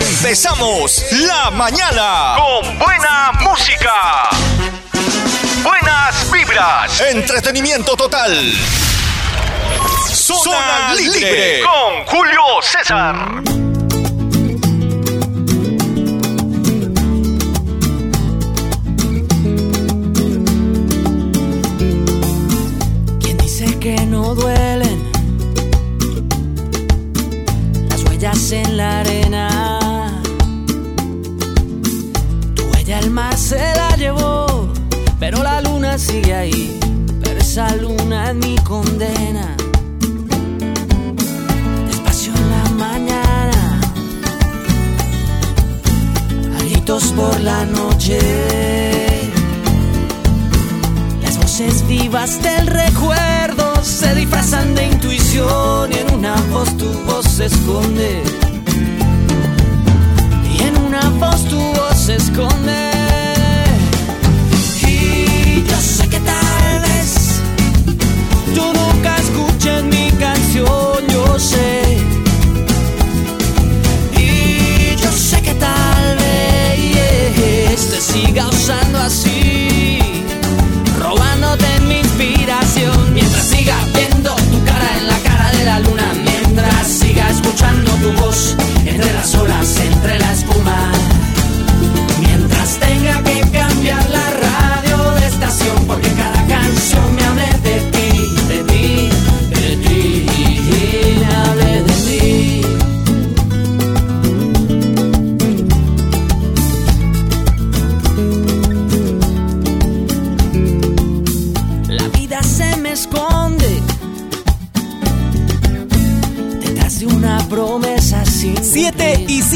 Empezamos la mañana con buena música. Buenas vibras. Entretenimiento total. Zona, libre. con Julio César. ¿Quién dice que no duelen las huellas en la arena? El mar se la llevó, pero la luna sigue ahí. Pero esa luna es mi condena. Despacio en la mañana, alitos por la noche. Las voces vivas del recuerdo se disfrazan de intuición y en una voz tu voz se esconde. Y en una voz tu voz se esconde. Nunca escuches mi canción, yo sé. Y yo sé que tal vez te siga usando así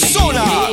de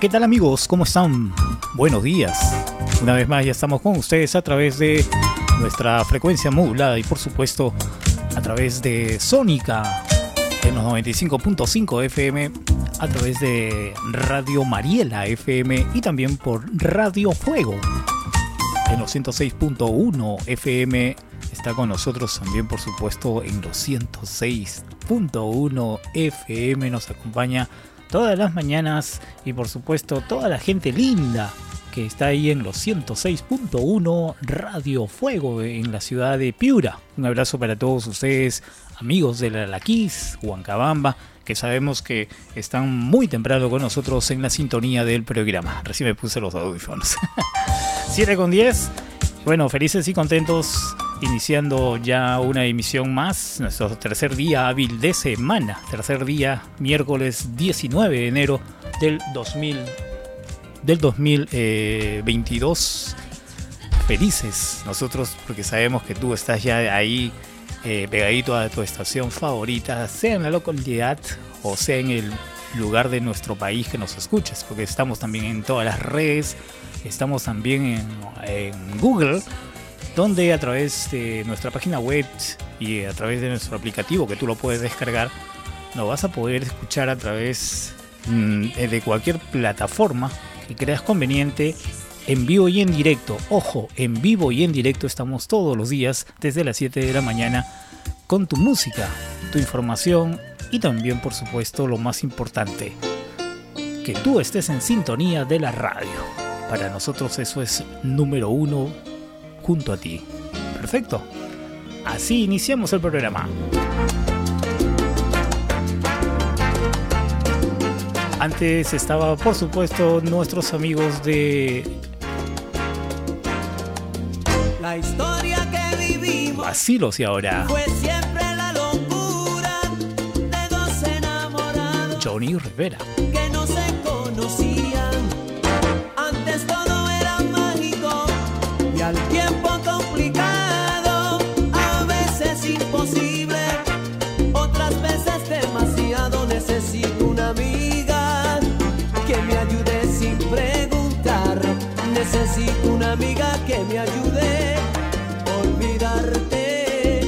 ¿qué tal amigos? ¿Cómo están? Buenos días. Una vez más ya estamos con ustedes a través de nuestra frecuencia modulada y por supuesto a través de Sónica en los 95.5 FM a través de Radio Mariela FM y también por Radio Fuego en los 106.1 FM. Está con nosotros también, por supuesto, en los 106.1 FM. Nos acompaña todas las mañanas y, por supuesto, toda la gente linda que está ahí en los 106.1 Radio Fuego en la ciudad de Piura. Un abrazo para todos ustedes, amigos de la Laquis, Huancabamba, que sabemos que están muy temprano con nosotros en la sintonía del programa. Recién me puse los audífonos. 7 con 10. Bueno, felices y contentos iniciando ya una emisión más, nuestro tercer día hábil de semana, tercer día miércoles 19 de enero del 2000 del 2022. Felices nosotros porque sabemos que tú estás ya ahí eh, pegadito a tu estación favorita, sea en la localidad o sea en el lugar de nuestro país que nos escuches, porque estamos también en todas las redes, estamos también en Google, donde a través de nuestra página web y a través de nuestro aplicativo que tú lo puedes descargar, lo vas a poder escuchar a través mm, de cualquier plataforma que creas conveniente en vivo y en directo. Ojo, en vivo y en directo estamos todos los días desde las 7 de la mañana con tu música, tu información y también por supuesto lo más importante, que tú estés en sintonía de la radio. Para nosotros eso es número uno junto a ti. Perfecto. Así iniciamos el programa. Antes estaba, por supuesto, nuestros amigos de La historia que vivimos Basilos y ahora fue siempre la locura de dos enamorados Johnny Rivera. que no se conocían. Amiga que me ayude a olvidarte.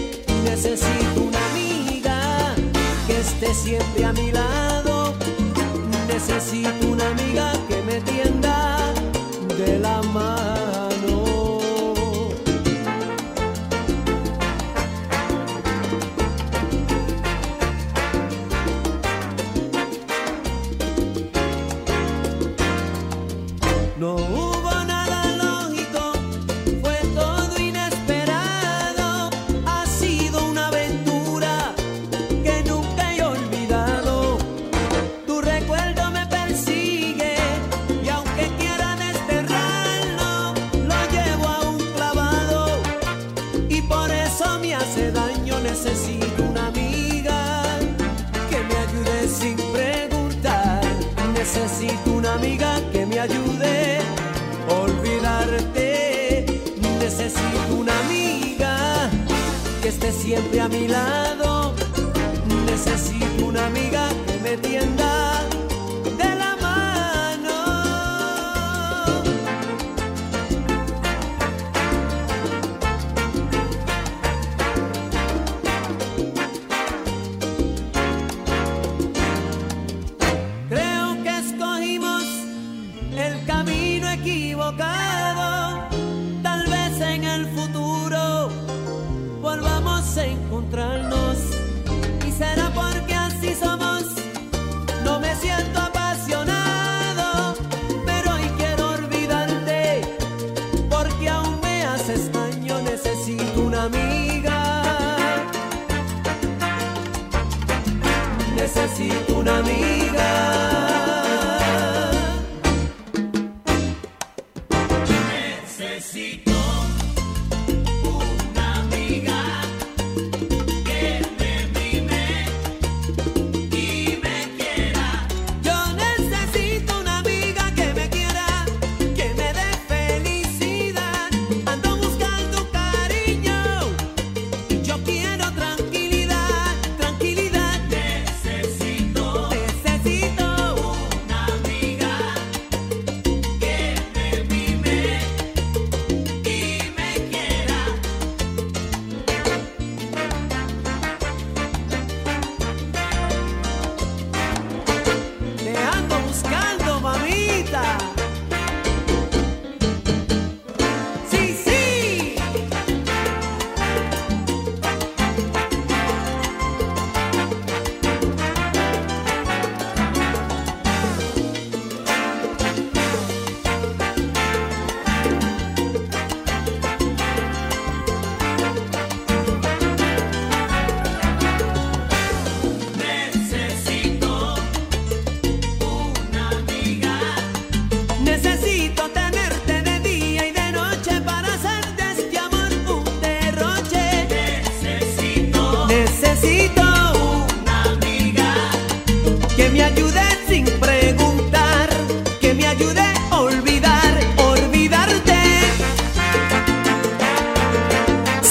Necesito una amiga que esté siempre a mi lado. Necesito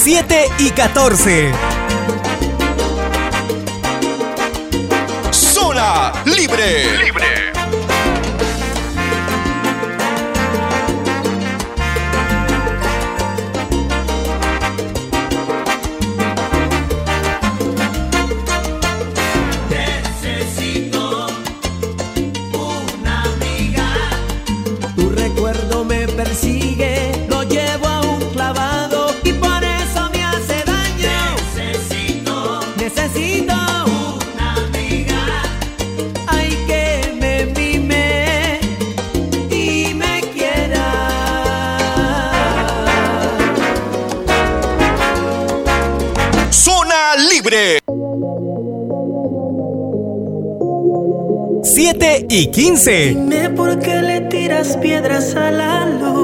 7 y 14. Zona libre. Libre. y 15. Por qué le tiras piedras a la luz.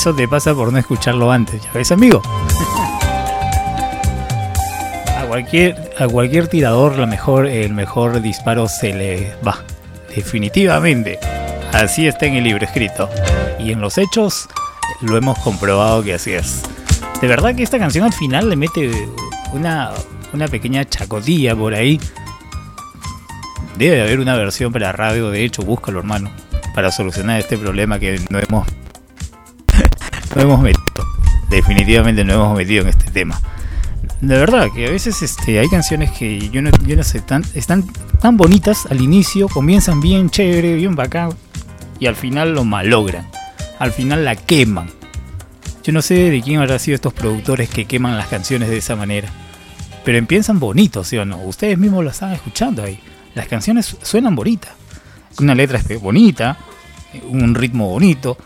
Eso te pasa por no escucharlo antes, ¿ya ves, amigo? a cualquier, a cualquier tirador la mejor, el mejor disparo se le va. Definitivamente. Así está en el libro escrito. Y en los hechos lo hemos comprobado que así es. De verdad que esta canción al final le mete una, una pequeña chacotilla por ahí. Debe haber una versión para radio, de hecho, búscalo hermano, para solucionar este problema que no hemos no hemos metido. Definitivamente no hemos metido en este tema. De verdad que a veces este, hay canciones que yo no, yo no sé, tan, están tan bonitas al inicio, comienzan bien chévere, bien bacán, y al final lo malogran. Al final la queman. Yo no sé de quién habrá sido estos productores que queman las canciones de esa manera. Pero empiezan bonitos, ¿sí o no? Ustedes mismos lo están escuchando ahí. Las canciones suenan bonitas. Una letra bonita, un ritmo bonito,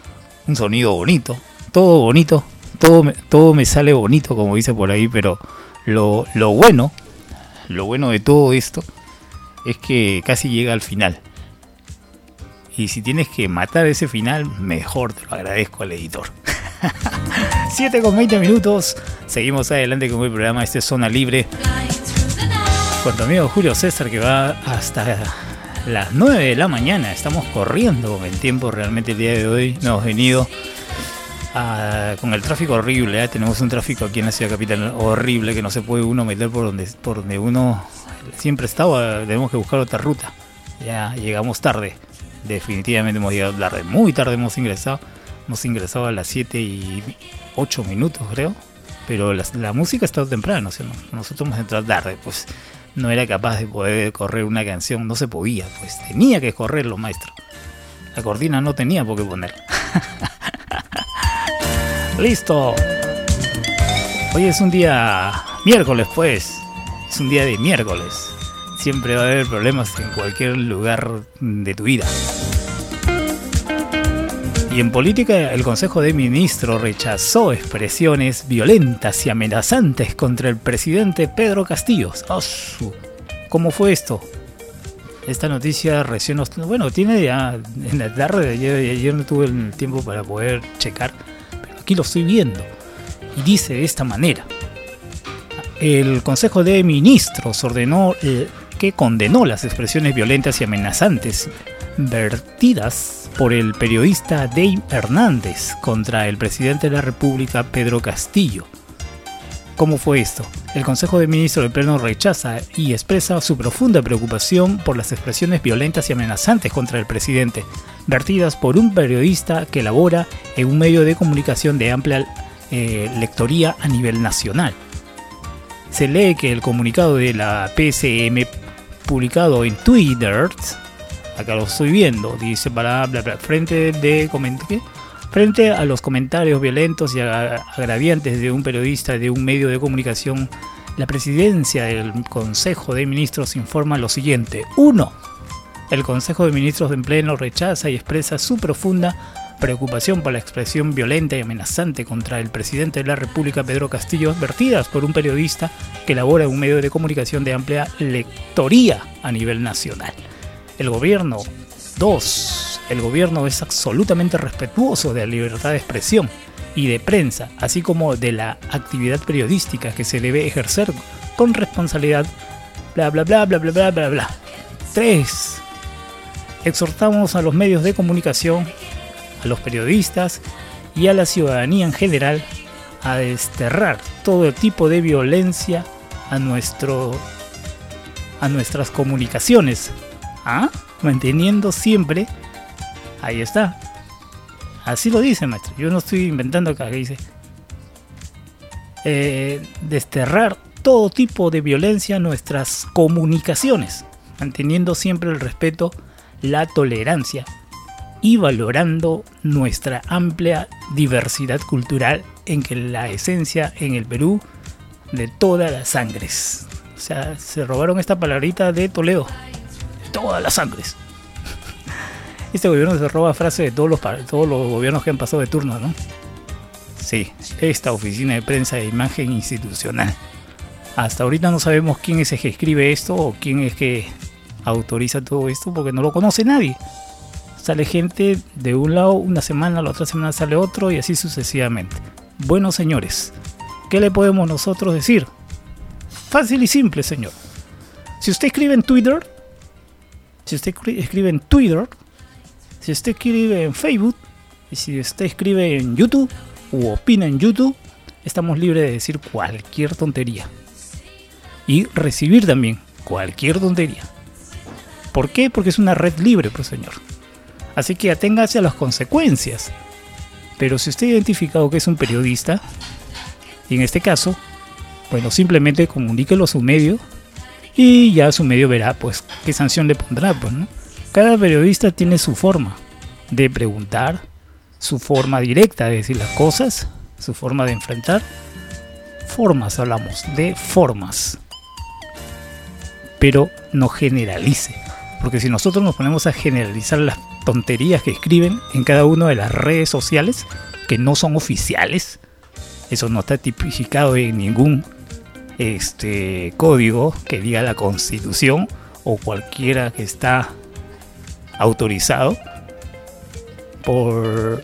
un sonido bonito, todo bonito, todo me, todo me sale bonito, como dice por ahí, pero lo, lo bueno, lo bueno de todo esto es que casi llega al final. Y si tienes que matar ese final, mejor te lo agradezco al editor. 7 con 20 minutos. Seguimos adelante con el programa. Este es Zona Libre. Con tu amigo Julio César que va hasta las 9 de la mañana. Estamos corriendo con el tiempo realmente el día de hoy. No hemos venido con el tráfico horrible. ¿eh? Tenemos un tráfico aquí en la ciudad capital horrible que no se puede uno meter por donde, por donde uno siempre estaba. Tenemos que buscar otra ruta. Ya llegamos tarde definitivamente hemos llegado tarde, muy tarde hemos ingresado, hemos ingresado a las 7 y 8 minutos creo, pero la, música estado temprano, nosotros hemos entrado tarde, pues no era capaz de poder correr una canción, no se podía, pues tenía que correrlo maestro, la cortina no tenía por qué poner. Listo. Hoy es un día miércoles pues, es un día de miércoles siempre va a haber problemas en cualquier lugar de tu vida. Y en política, el Consejo de Ministros rechazó expresiones violentas y amenazantes contra el presidente Pedro Castillo. ¿Cómo fue esto? Esta noticia recién Bueno, tiene ya en la tarde de ayer, no tuve el tiempo para poder checar, aquí lo estoy viendo. Y dice de esta manera. El Consejo de Ministros ordenó eh, que condenó las expresiones violentas y amenazantes vertidas por el periodista Dave Hernández contra el presidente de la República Pedro Castillo. ¿Cómo fue esto? El Consejo de Ministros del Pleno rechaza y expresa su profunda preocupación por las expresiones violentas y amenazantes contra el presidente, vertidas por un periodista que labora en un medio de comunicación de amplia eh, lectoría a nivel nacional. Se lee que el comunicado de la PSM publicado en Twitter, acá lo estoy viendo, dice para frente de frente a los comentarios violentos y agraviantes de un periodista de un medio de comunicación, la presidencia del Consejo de Ministros informa lo siguiente. 1. El Consejo de Ministros en pleno rechaza y expresa su profunda preocupación por la expresión violenta y amenazante contra el presidente de la República, Pedro Castillo, advertidas por un periodista que labora en un medio de comunicación de amplia lectoría a nivel nacional. El gobierno 2. El gobierno es absolutamente respetuoso de la libertad de expresión y de prensa, así como de la actividad periodística que se debe ejercer con responsabilidad. Bla bla bla bla bla bla bla bla. 3. Exhortamos a los medios de comunicación a los periodistas y a la ciudadanía en general a desterrar todo tipo de violencia a nuestro a nuestras comunicaciones, ¿ah? manteniendo siempre ahí está. Así lo dice, maestro. Yo no estoy inventando acá, que dice eh, desterrar todo tipo de violencia nuestras comunicaciones, manteniendo siempre el respeto, la tolerancia y valorando nuestra amplia diversidad cultural en que la esencia en el Perú de todas las sangres. O sea, se robaron esta palabrita de Toledo. Todas las sangres. Este gobierno se roba frases de todos los, todos los gobiernos que han pasado de turno, ¿no? Sí, esta oficina de prensa de imagen institucional. Hasta ahorita no sabemos quién es el que escribe esto o quién es que autoriza todo esto porque no lo conoce nadie sale gente de un lado una semana, la otra semana sale otro y así sucesivamente. Bueno, señores, ¿qué le podemos nosotros decir? Fácil y simple, señor. Si usted escribe en Twitter, si usted escribe en Twitter, Si usted escribe en Facebook, y si usted escribe en YouTube, o opina en YouTube, estamos libres de decir cualquier tontería. Y recibir también cualquier tontería. ¿Por qué? Porque es una red libre, pues señor. Así que aténgase a las consecuencias. Pero si usted ha identificado que es un periodista, y en este caso, bueno, simplemente comuníquelo a su medio y ya su medio verá pues qué sanción le pondrá, pues, ¿no? Cada periodista tiene su forma de preguntar, su forma directa de decir las cosas, su forma de enfrentar. Formas hablamos, de formas. Pero no generalice. Porque si nosotros nos ponemos a generalizar las tonterías que escriben en cada una de las redes sociales, que no son oficiales, eso no está tipificado en ningún este código que diga la constitución o cualquiera que está autorizado por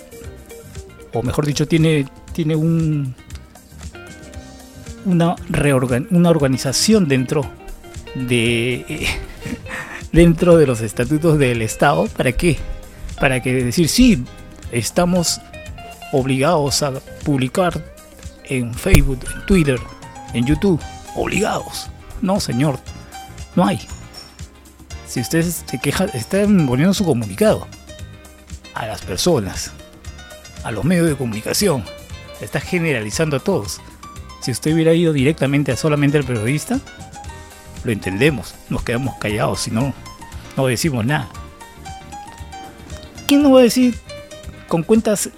o mejor dicho tiene tiene un una reorgan, una organización dentro de dentro de los estatutos del estado para qué para que decir sí estamos obligados a publicar en Facebook en Twitter en YouTube obligados. No, señor, no hay. Si ustedes se quejan, están poniendo su comunicado a las personas, a los medios de comunicación, está generalizando a todos. Si usted hubiera ido directamente a solamente al periodista, lo entendemos, nos quedamos callados, si no, no decimos nada. ¿Quién no va a decir con cuentas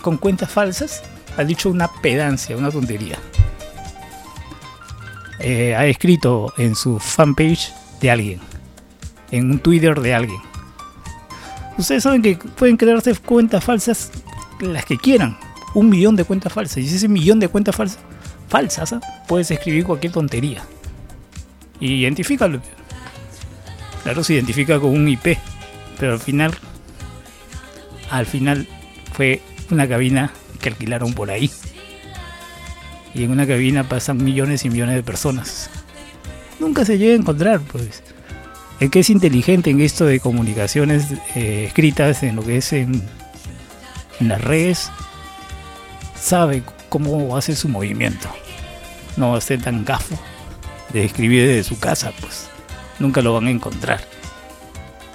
con cuentas falsas? Ha dicho una pedancia, una tontería. Eh, ha escrito en su fanpage de alguien, en un Twitter de alguien. Ustedes saben que pueden crearse cuentas falsas las que quieran, un millón de cuentas falsas. Y ese millón de cuentas falsas, falsas ¿ah? puedes escribir cualquier tontería. Y identifícalo. Claro, se identifica con un IP, pero al final, al final fue una cabina que alquilaron por ahí y en una cabina pasan millones y millones de personas. Nunca se llega a encontrar, pues. El que es inteligente en esto de comunicaciones eh, escritas, en lo que es en, las redes, sabe cómo hace su movimiento. No va a ser tan gafo de escribir desde su casa, pues. Nunca lo van a encontrar.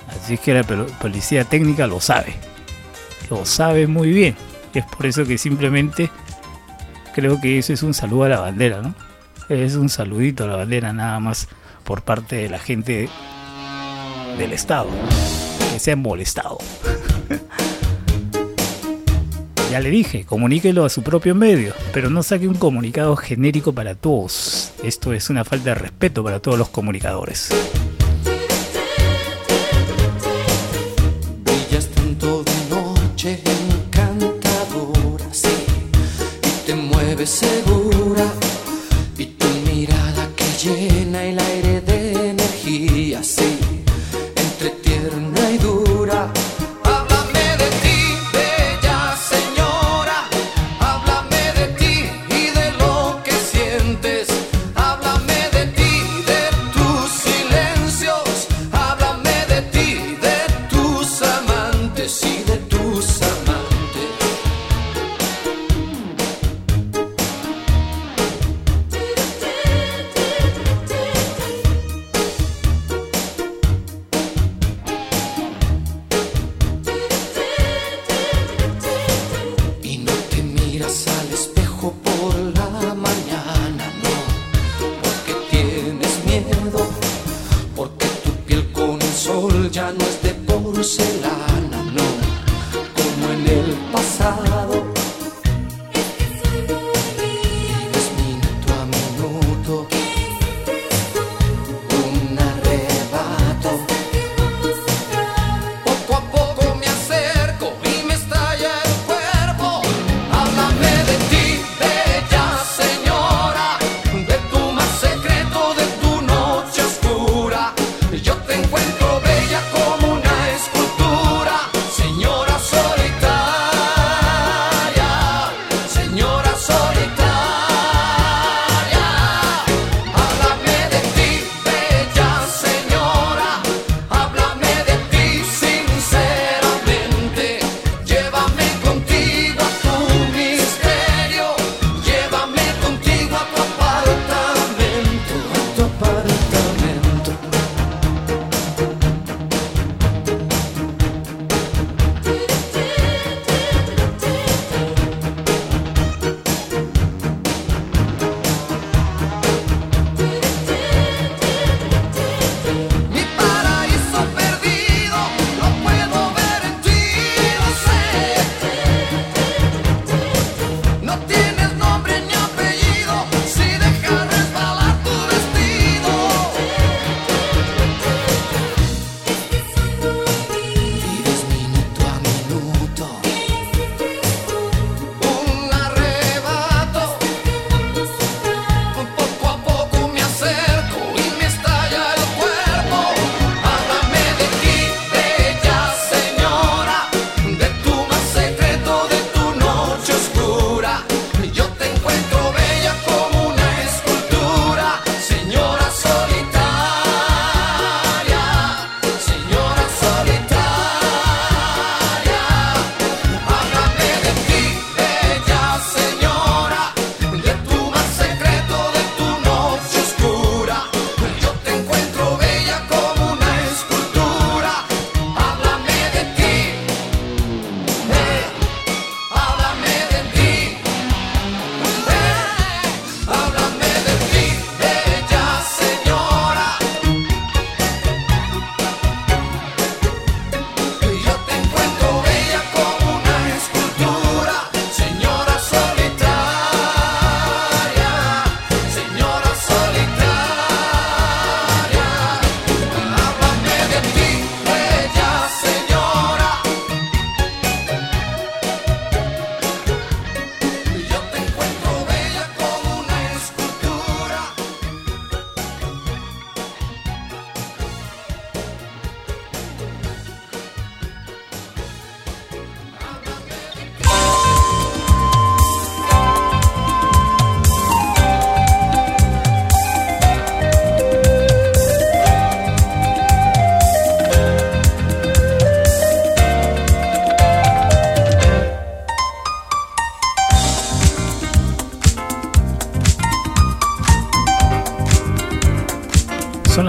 Así es que la policía técnica lo sabe. Lo sabe muy bien. Es por eso que simplemente creo que eso es un saludo a la bandera, ¿no? Es un saludito a la bandera nada más por parte de la gente del Estado, que se han molestado. ya le dije, comuníquelo a su propio medio, pero no saque un comunicado genérico para todos. Esto es una falta de respeto para todos los comunicadores. segura y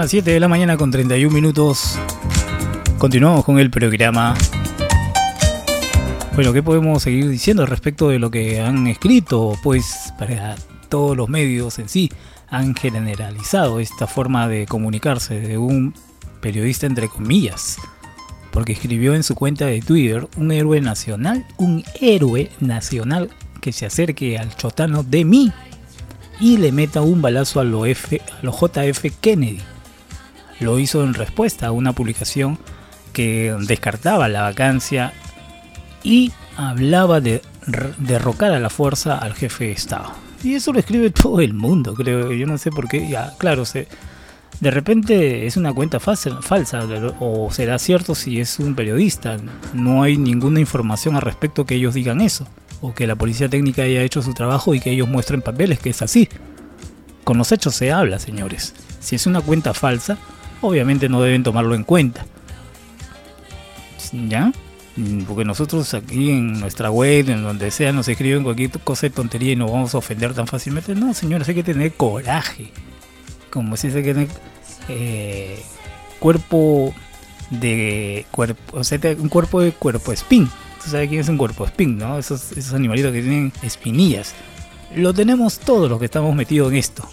7 de la mañana con 31 minutos. Continuamos con el programa. Bueno, ¿qué podemos seguir diciendo respecto de lo que han escrito? Pues para todos los medios en sí han generalizado esta forma de comunicarse de un periodista entre comillas. Porque escribió en su cuenta de Twitter un héroe nacional, un héroe nacional que se acerque al chotano de mí y le meta un balazo a lo, F, a JF Kennedy lo hizo en respuesta a una publicación que descartaba la vacancia y hablaba de derrocar a la fuerza al jefe de Estado. Y eso lo escribe todo el mundo, creo. Yo no sé por qué. Ya, claro, se, de repente es una cuenta falsa, falsa o será cierto si es un periodista. No hay ninguna información al respecto que ellos digan eso. O que la policía técnica haya hecho su trabajo y que ellos muestren papeles que es así. Con los hechos se habla, señores. Si es una cuenta falsa, obviamente no deben tomarlo en cuenta. ¿Ya? Porque nosotros aquí en nuestra web, en donde sea, nos escriben cualquier cosa de tontería y nos vamos a ofender tan fácilmente. No, señores, hay que tener coraje. Como si se que eh, cuerpo de cuerpo, o sea, un cuerpo de cuerpo espín. ¿Tú sabes quién es un cuerpo espín, no? Esos, esos animalitos que tienen espinillas. Lo tenemos todos los que estamos metidos en esto.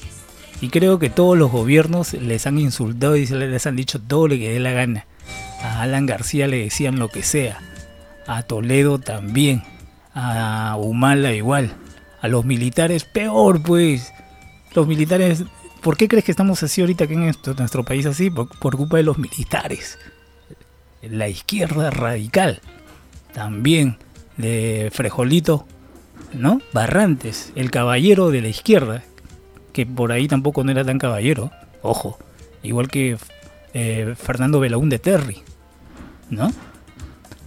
Y creo que todos los gobiernos les han insultado y les han dicho todo lo que dé la gana. A Alan García le decían lo que sea. A Toledo también. A Humala igual. A los militares peor pues. Los militares... ¿Por qué crees que estamos así ahorita aquí en nuestro país así? Por, por culpa de los militares. La izquierda radical. También de Frejolito, ¿no? Barrantes, el caballero de la izquierda, que por ahí tampoco no era tan caballero, ojo, igual que eh, Fernando Belaúnde Terry, ¿no?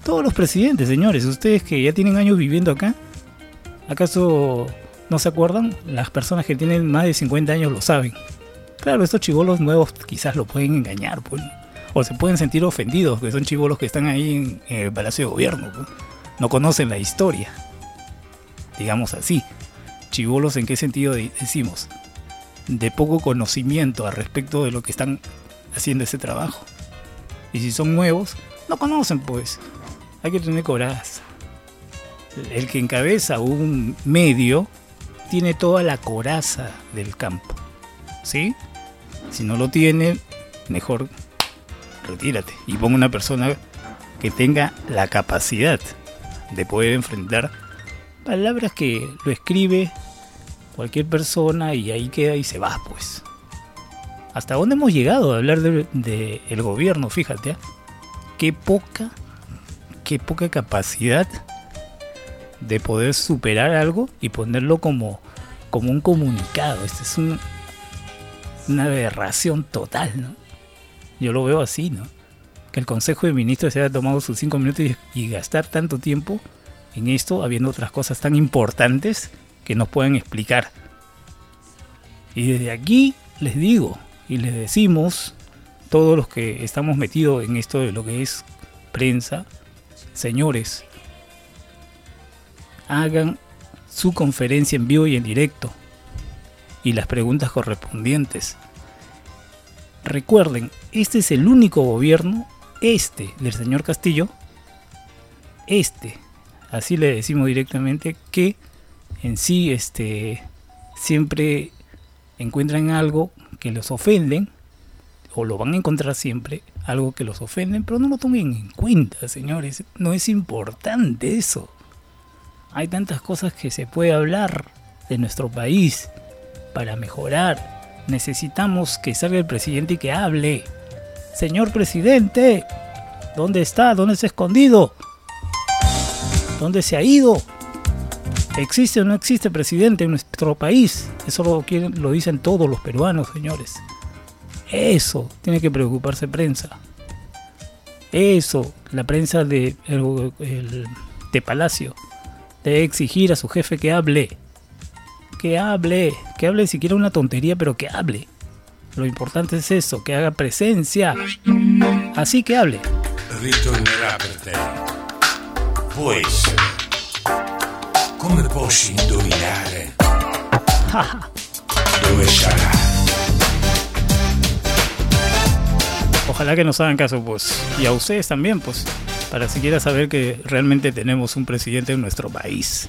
Todos los presidentes, señores, ustedes que ya tienen años viviendo acá, ¿acaso no se acuerdan? Las personas que tienen más de 50 años lo saben. Claro, estos chivolos nuevos quizás lo pueden engañar, pues, o se pueden sentir ofendidos, que son chivolos que están ahí en, el Palacio de Gobierno, pues. no conocen la historia, digamos así. Chivolos en qué sentido decimos? De poco conocimiento al respecto de lo que están haciendo ese trabajo. Y si son nuevos, no conocen pues. Hay que tener coraza. El que encabeza un medio tiene toda la coraza del campo. ¿Sí? Si no lo tiene, mejor retírate y ponga una persona que tenga la capacidad de poder enfrentar palabras que lo escribe cualquier persona y ahí queda y se va, pues. ¿Hasta dónde hemos llegado a hablar del de, el gobierno? Fíjate, ¿eh? qué poca, qué poca capacidad de poder superar algo y ponerlo como, como un comunicado. Este es un, una aberración total, ¿no? Yo lo veo así, ¿no? Que el Consejo de Ministros se haya tomado sus cinco minutos y gastar tanto tiempo en esto, habiendo otras cosas tan importantes que nos puedan explicar. Y desde aquí les digo y les decimos, todos los que estamos metidos en esto de lo que es prensa, señores, hagan su conferencia en vivo y en directo y las preguntas correspondientes. Recuerden, este es el único gobierno, este del señor Castillo, este, así le decimos directamente, que en sí este, siempre encuentran algo que los ofenden, o lo van a encontrar siempre, algo que los ofenden, pero no lo tomen en cuenta, señores. No es importante eso. Hay tantas cosas que se puede hablar de nuestro país para mejorar. Necesitamos que salga el presidente y que hable. Señor presidente, ¿dónde está? ¿Dónde se ha escondido? ¿Dónde se ha ido? ¿Existe o no existe presidente en nuestro país? Eso lo, dicen todos los peruanos, señores. Eso tiene que preocuparse prensa. Eso, la prensa de, de Palacio, debe exigir a su jefe que hable. Que hable, que hable siquiera una tontería, pero que hable. Lo importante es eso, que haga presencia. Así que hable. Pues Come posso indovinare dove sarà? Ojalá que nos hagan caso, pues. Y a ustedes también, pues. Para siquiera saber que realmente tenemos un presidente en nuestro país.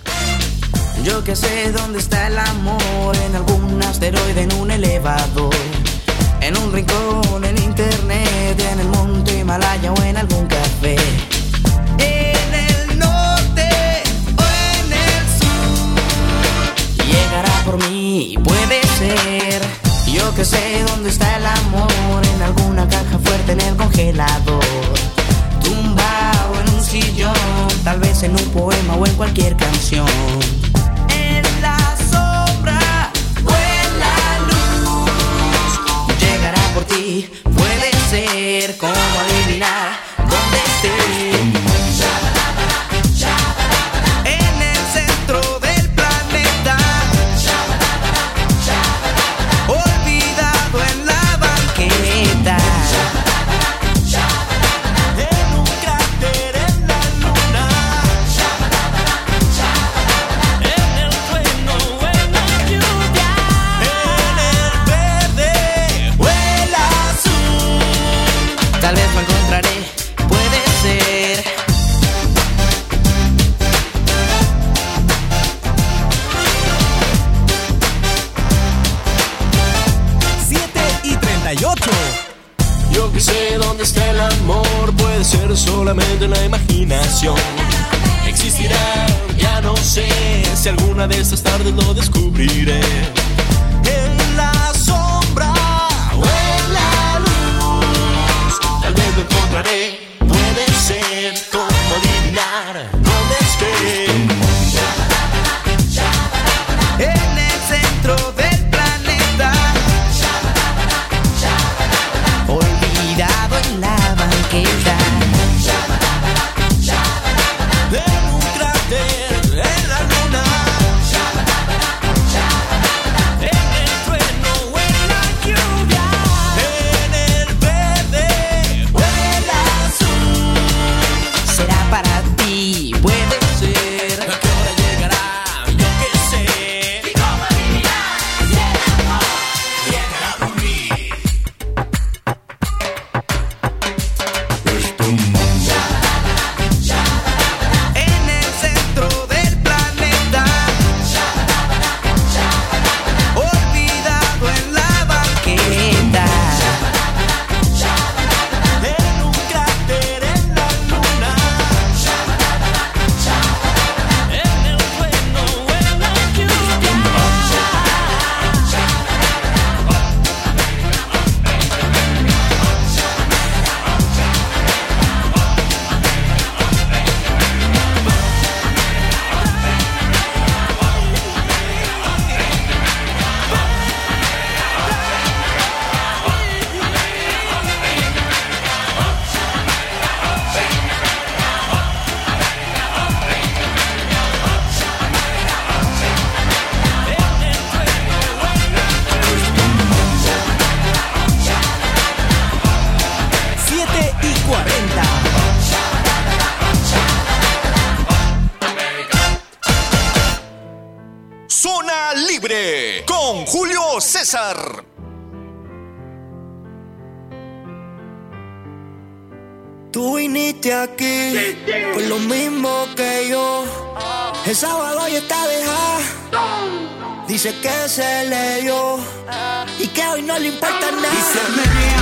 Yo que sé dónde está el amor, en algún asteroide, en un elevador, en un rincón, en internet, en el monte Himalaya o en algún café. Puede ser, yo que sé dónde está el amor, en alguna caja fuerte en el congelador. Tumbado en un sillón, tal vez en un poema o en cualquier canción. En la sombra vuela luz, llegará por ti. Puede ser, como adivinar. existirá. Ya no sé si alguna de estas tardes lo descubriré. Dice que se le dio y que hoy no le importa nada. Y se me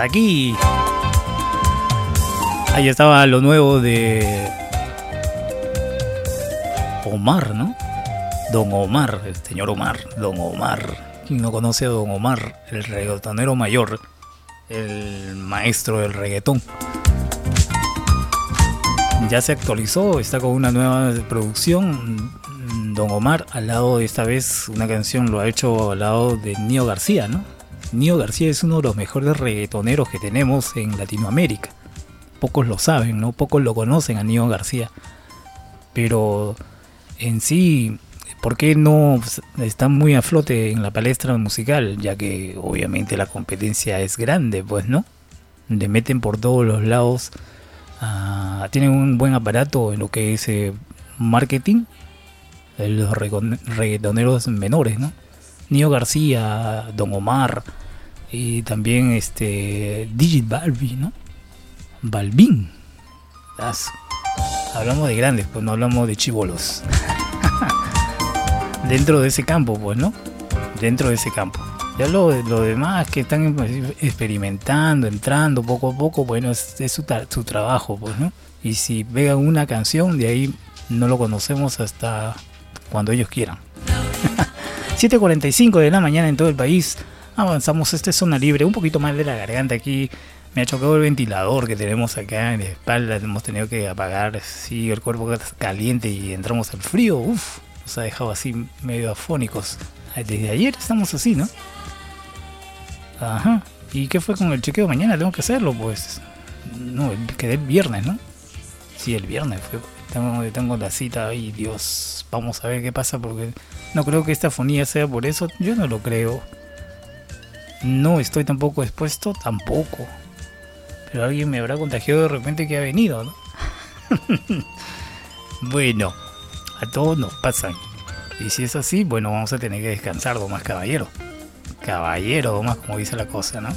Aquí. Ahí estaba lo nuevo de Omar, ¿no? Don Omar, el señor Omar, Don Omar. ¿Quién no conoce a Don Omar? El reggaetonero mayor, el maestro del reggaetón. Ya se actualizó, está con una nueva producción. Don Omar, al lado de esta vez, una canción lo ha hecho al lado de Nio García, ¿no? Nio García es uno de los mejores reggaetoneros que tenemos en Latinoamérica. Pocos lo saben, ¿no? Pocos lo conocen a Nio García. Pero en sí, ¿por qué no está muy a flote en la palestra musical? Ya que obviamente la competencia es grande, pues, ¿no? Le meten por todos los lados. ah, tienen un buen aparato en lo que es eh, marketing. Los reggaetoneros menores, ¿no? Nio García, Don Omar y también este Digit Balbi, ¿no? Balvin. As- Hablamos de grandes, pues no hablamos de chivolos. Dentro de ese campo, pues, ¿no? Dentro de ese campo. Ya lo, lo demás que están experimentando, entrando poco a poco, bueno, es, es su, su trabajo, pues, ¿no? Y si pegan una canción, de ahí no lo conocemos hasta cuando ellos quieran. 7.45 de la mañana en todo el país. Avanzamos, esta es zona libre, un poquito más de la garganta aquí. Me ha chocado el ventilador que tenemos acá en la espalda. Hemos tenido que apagar, sí, el cuerpo caliente y entramos al frío. Uf, nos ha dejado así medio afónicos. Desde ayer estamos así, ¿no? Ajá. ¿Y qué fue con el chequeo? Mañana tengo que hacerlo, pues. No, quedé el viernes, ¿no? Sí, el viernes. Tengo, tengo la cita ahí, Dios. Vamos a ver qué pasa porque no creo que esta fonía sea por eso. Yo no lo creo. No estoy tampoco expuesto, tampoco. Pero alguien me habrá contagiado de repente que ha venido, ¿no? bueno, a todos nos pasan. Y si es así, bueno, vamos a tener que descansar, más caballero. Caballero, más como dice la cosa, ¿no?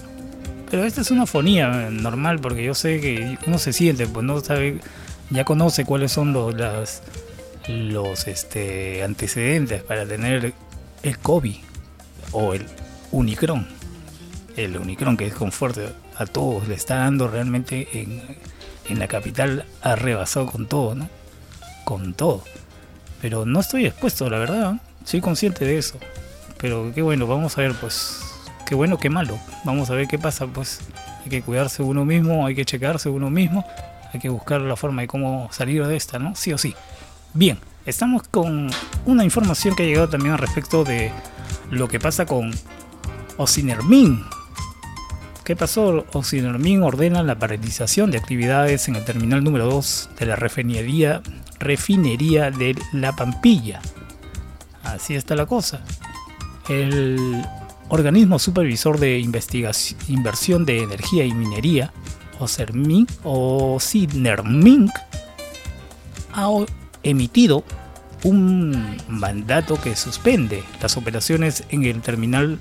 Pero esta es una fonía normal porque yo sé que uno se siente, pues no sabe, ya conoce cuáles son los, los este, antecedentes para tener el COVID o el Unicron. El Unicron que es con fuerte a todos, le está dando realmente en, en la capital, ha rebasado con todo, ¿no? Con todo. Pero no estoy expuesto, la verdad, soy consciente de eso. Pero qué bueno, vamos a ver, pues, qué bueno, qué malo. Vamos a ver qué pasa, pues. Hay que cuidarse uno mismo, hay que checarse uno mismo, hay que buscar la forma de cómo salir de esta, ¿no? Sí o sí. Bien, estamos con una información que ha llegado también al respecto de lo que pasa con Ocinermin. ¿Qué pasó? Ocinermin ordena la paralización de actividades en el terminal número 2 de la refinería, refinería de La Pampilla. Así está la cosa. El organismo supervisor de inversión de energía y minería, Ocermink o Sidnermink ha emitido un mandato que suspende las operaciones en el terminal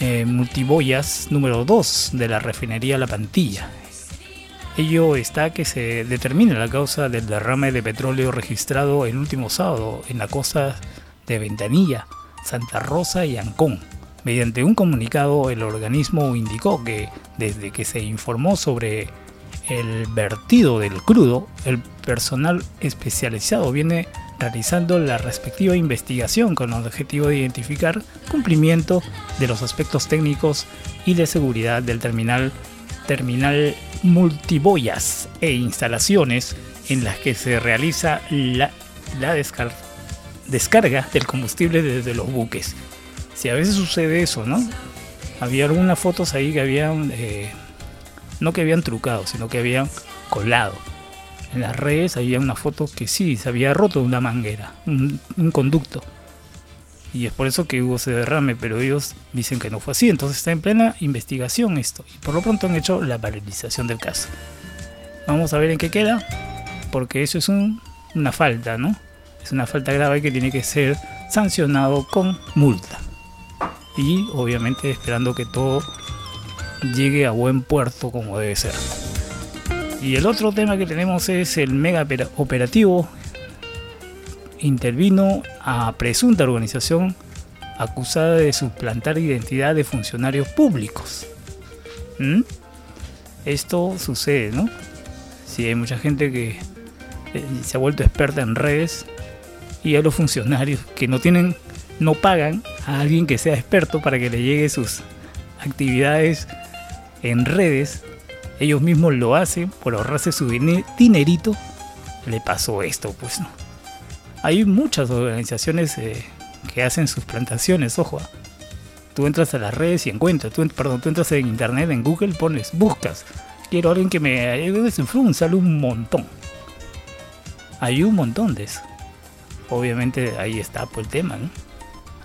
eh, multiboyas número 2 de la refinería La Pantilla. Ello está que se determine la causa del derrame de petróleo registrado el último sábado en la costa de Ventanilla, Santa Rosa y Ancón. Mediante un comunicado, el organismo indicó que desde que se informó sobre el vertido del crudo, el personal especializado viene realizando la respectiva investigación con el objetivo de identificar cumplimiento de los aspectos técnicos y de seguridad del terminal terminal multiboyas e instalaciones en las que se realiza la, la descar- descarga del combustible desde los buques. Si a veces sucede eso, ¿no? Había algunas fotos ahí que habían, eh, no que habían trucado, sino que habían colado. En las redes había una foto que sí, se había roto una manguera, un, conducto. Y es por eso que hubo ese derrame, pero ellos dicen que no fue así. Entonces está en plena investigación esto. Por lo pronto han hecho la paralización del caso. Vamos a ver en qué queda, porque eso es un- una falta, ¿no? Es una falta grave que tiene que ser sancionado con multa. Y obviamente esperando que todo llegue a buen puerto como debe ser. Y el otro tema que tenemos es el mega opera- operativo. Intervino a presunta organización acusada de suplantar identidad de funcionarios públicos. ¿Mm? Esto sucede, ¿no? Si hay mucha gente que eh, se ha vuelto experta en redes y a los funcionarios que no tienen, no pagan a alguien que sea experto para que le llegue sus actividades en redes, ellos mismos lo hacen por ahorrarse su dine- dinerito, le pasó esto, pues no. Hay muchas organizaciones eh, que hacen sus plantaciones, ojo. ah. Tú entras a las redes y encuentras, tú, perdón, tú entras en internet, en Google, pones, buscas, quiero alguien que me ayude frun, sale un montón. Hay un montón de eso. Obviamente ahí está pues, el tema, ¿no?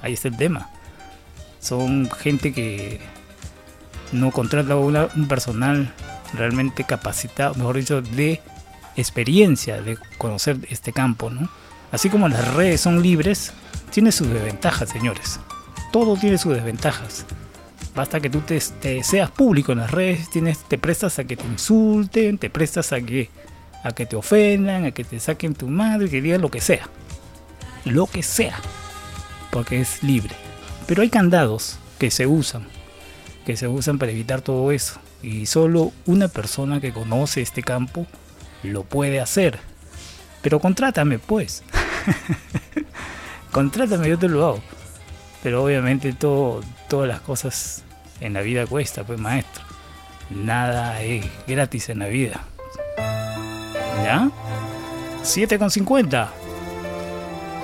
Ahí está el tema. Son gente que no contrata un personal realmente capacitado, mejor dicho, de experiencia, de conocer este campo, ¿no? Así como las redes son libres, tiene sus desventajas, señores. Todo tiene sus desventajas. Basta que tú te, te seas público en las redes, tienes, te prestas a que te insulten, te prestas a que, a que te ofendan, a que te saquen tu madre, que digan lo que sea. Lo que sea. Porque es libre. Pero hay candados que se usan, que se usan para evitar todo eso. Y solo una persona que conoce este campo lo puede hacer. Pero contrátame, pues. contrátame, yo te lo hago. Pero obviamente todo, todas las cosas en la vida cuesta, pues maestro. Nada es gratis en la vida. ¿Ya? 7,50.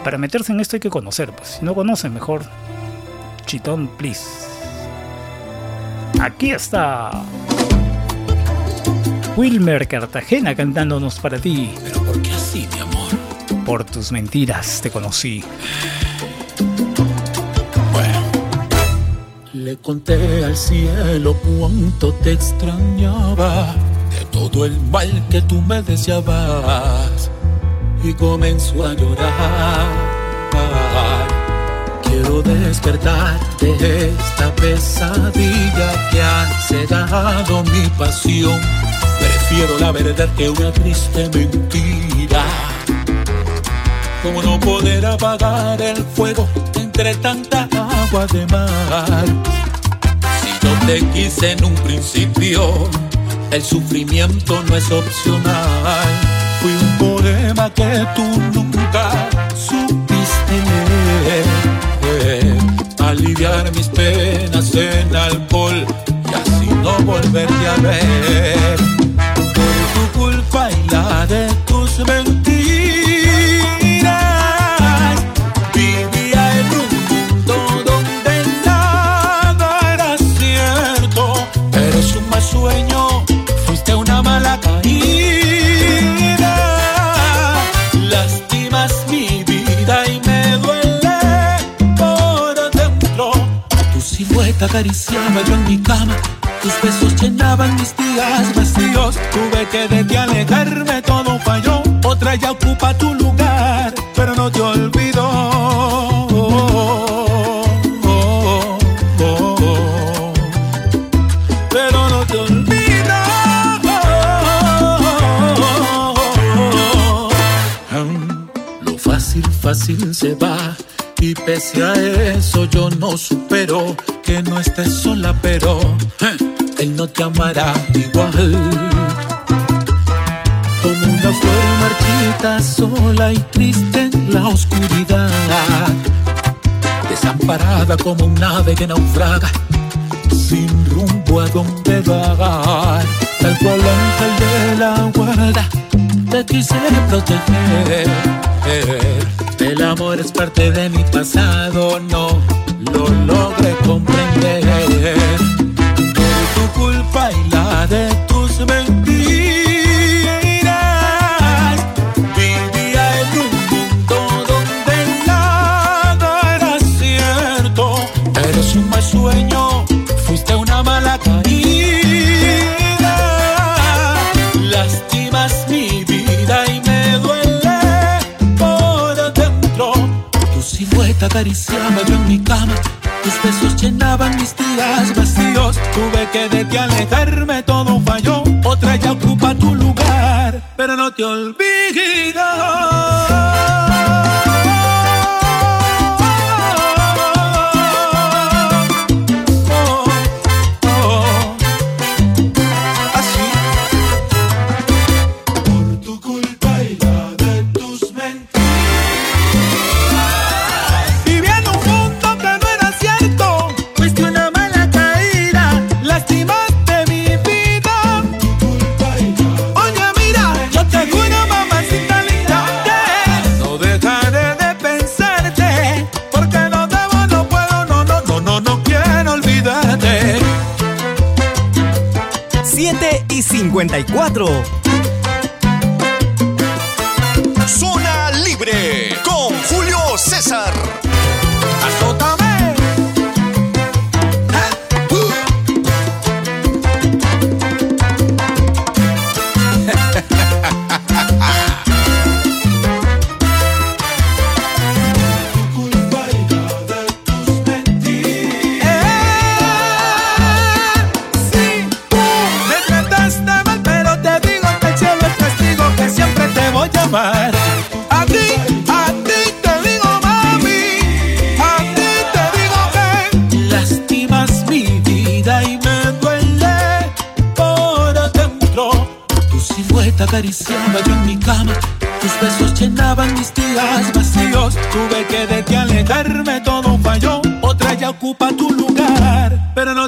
Para meterse en esto hay que conocer, pues. Si no conocen, mejor. Chitón, please. Aquí está. Wilmer Cartagena cantándonos para ti. Pero ¿por qué así, mi amor? Por tus mentiras te conocí. Bueno, Le conté al cielo cuánto te extrañaba de todo el mal que tú me deseabas y comenzó a llorar. Quiero despertar de esta pesadilla que ha cegado mi pasión. Prefiero la verdad que una triste mentira. Como no poder apagar el fuego entre tanta agua de mar. Si no te quise en un principio, el sufrimiento no es opcional. Fui un poema que tú nunca supiste leer. Aliviar mis penas en alcohol y así no volverte a ver. Por tu culpa y la de tus mentiras. Silueta acariciaba yo en mi cama. tus besos llenaban mis días vacíos. Tuve que de ti alejarme, todo falló. Otra ya ocupa tu lugar, pero no te olvido. Pero no te olvido. Lo fácil, fácil se va. Y pese a eso yo no supero que no estés sola, pero eh, él no te amará igual. Como una flor marchita, sola y triste en la oscuridad. Desamparada como un ave que naufraga, sin rumbo a donde va. Tal cual ángel de la guarda, te quise proteger. El amor es parte de mi pasado, no lo logré comprender. Por tu culpa y la de tus mentiras, vivía en un mundo donde nada era cierto. Eres un mal sueño, fuiste una mala caída. Lastimas mi vida y me duele por dentro. Tu silueta acariciaba yo en mi besos llenaban mis días vacíos. Tuve que de ti alejarme, todo falló. Otra ya ocupa tu lugar, pero no te olvido. 54.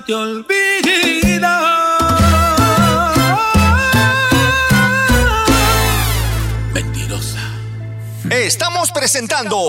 Te olvido. Mentirosa. Estamos presentando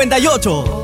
58.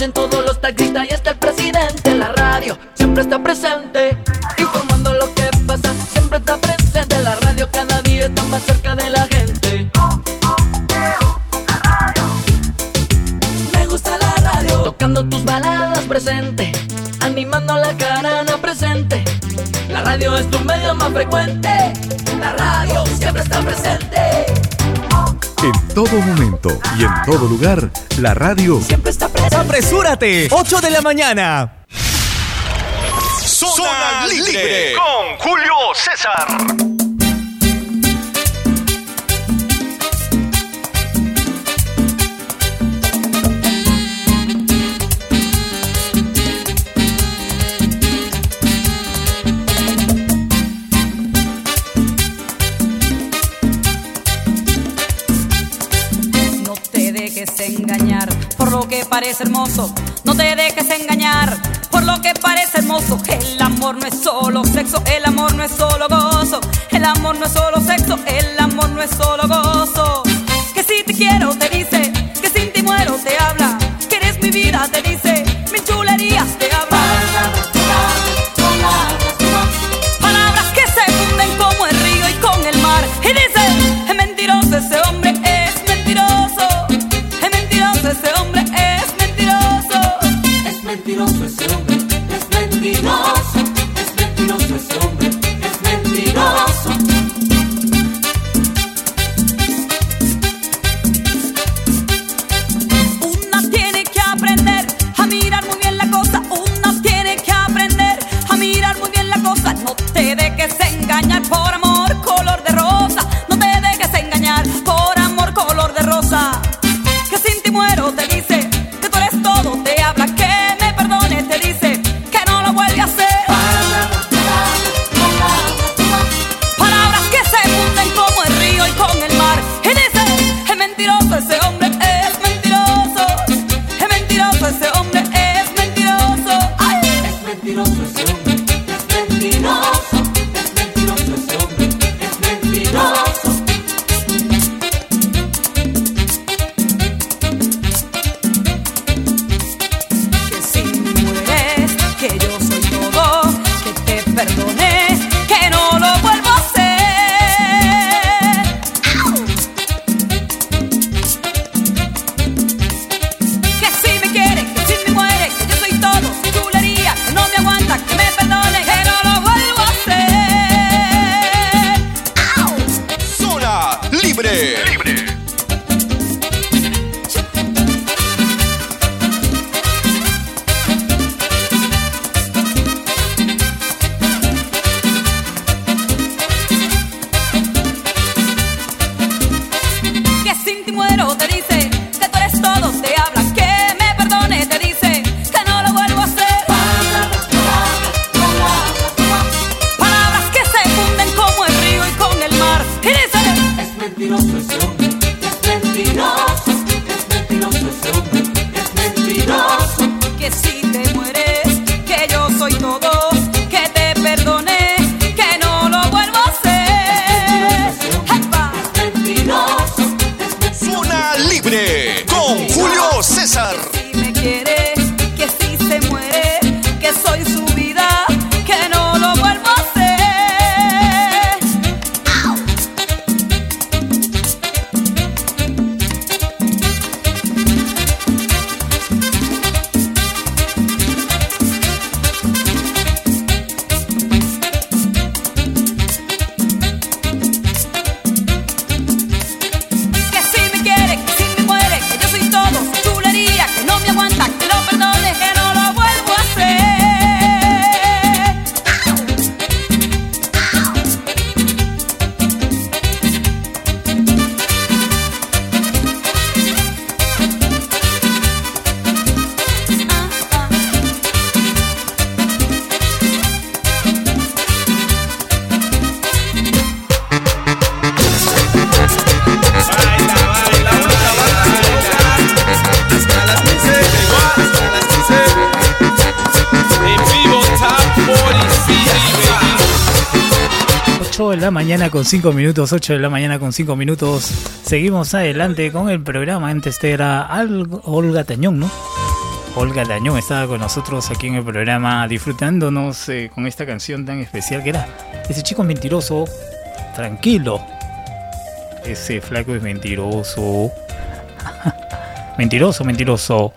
oyen todos los taxistas y está el presidente. La radio siempre está presente, informando lo que pasa, siempre está presente. La radio cada día está más cerca de la gente. Me gusta la radio, tocando tus baladas presente, animando la carana presente. La radio es tu medio más frecuente, la radio siempre está presente. En todo momento y en todo lugar, la radio siempre está ¡Apresúrate! 8 de la mañana. Zona, Zona libre con Julio César. parece hermoso. No te dejes engañar por lo que parece hermoso. El amor no es solo sexo, el amor no es solo gozo. El amor no es solo sexo, el amor no es solo con 5 minutos, 8 de la mañana con 5 minutos. Seguimos adelante con el programa. Antes era Olga Tañón, ¿no? Olga Tañón estaba con nosotros aquí en el programa disfrutándonos eh, con esta canción tan especial que era Ese chico es mentiroso, tranquilo. Ese flaco es mentiroso. mentiroso, mentiroso.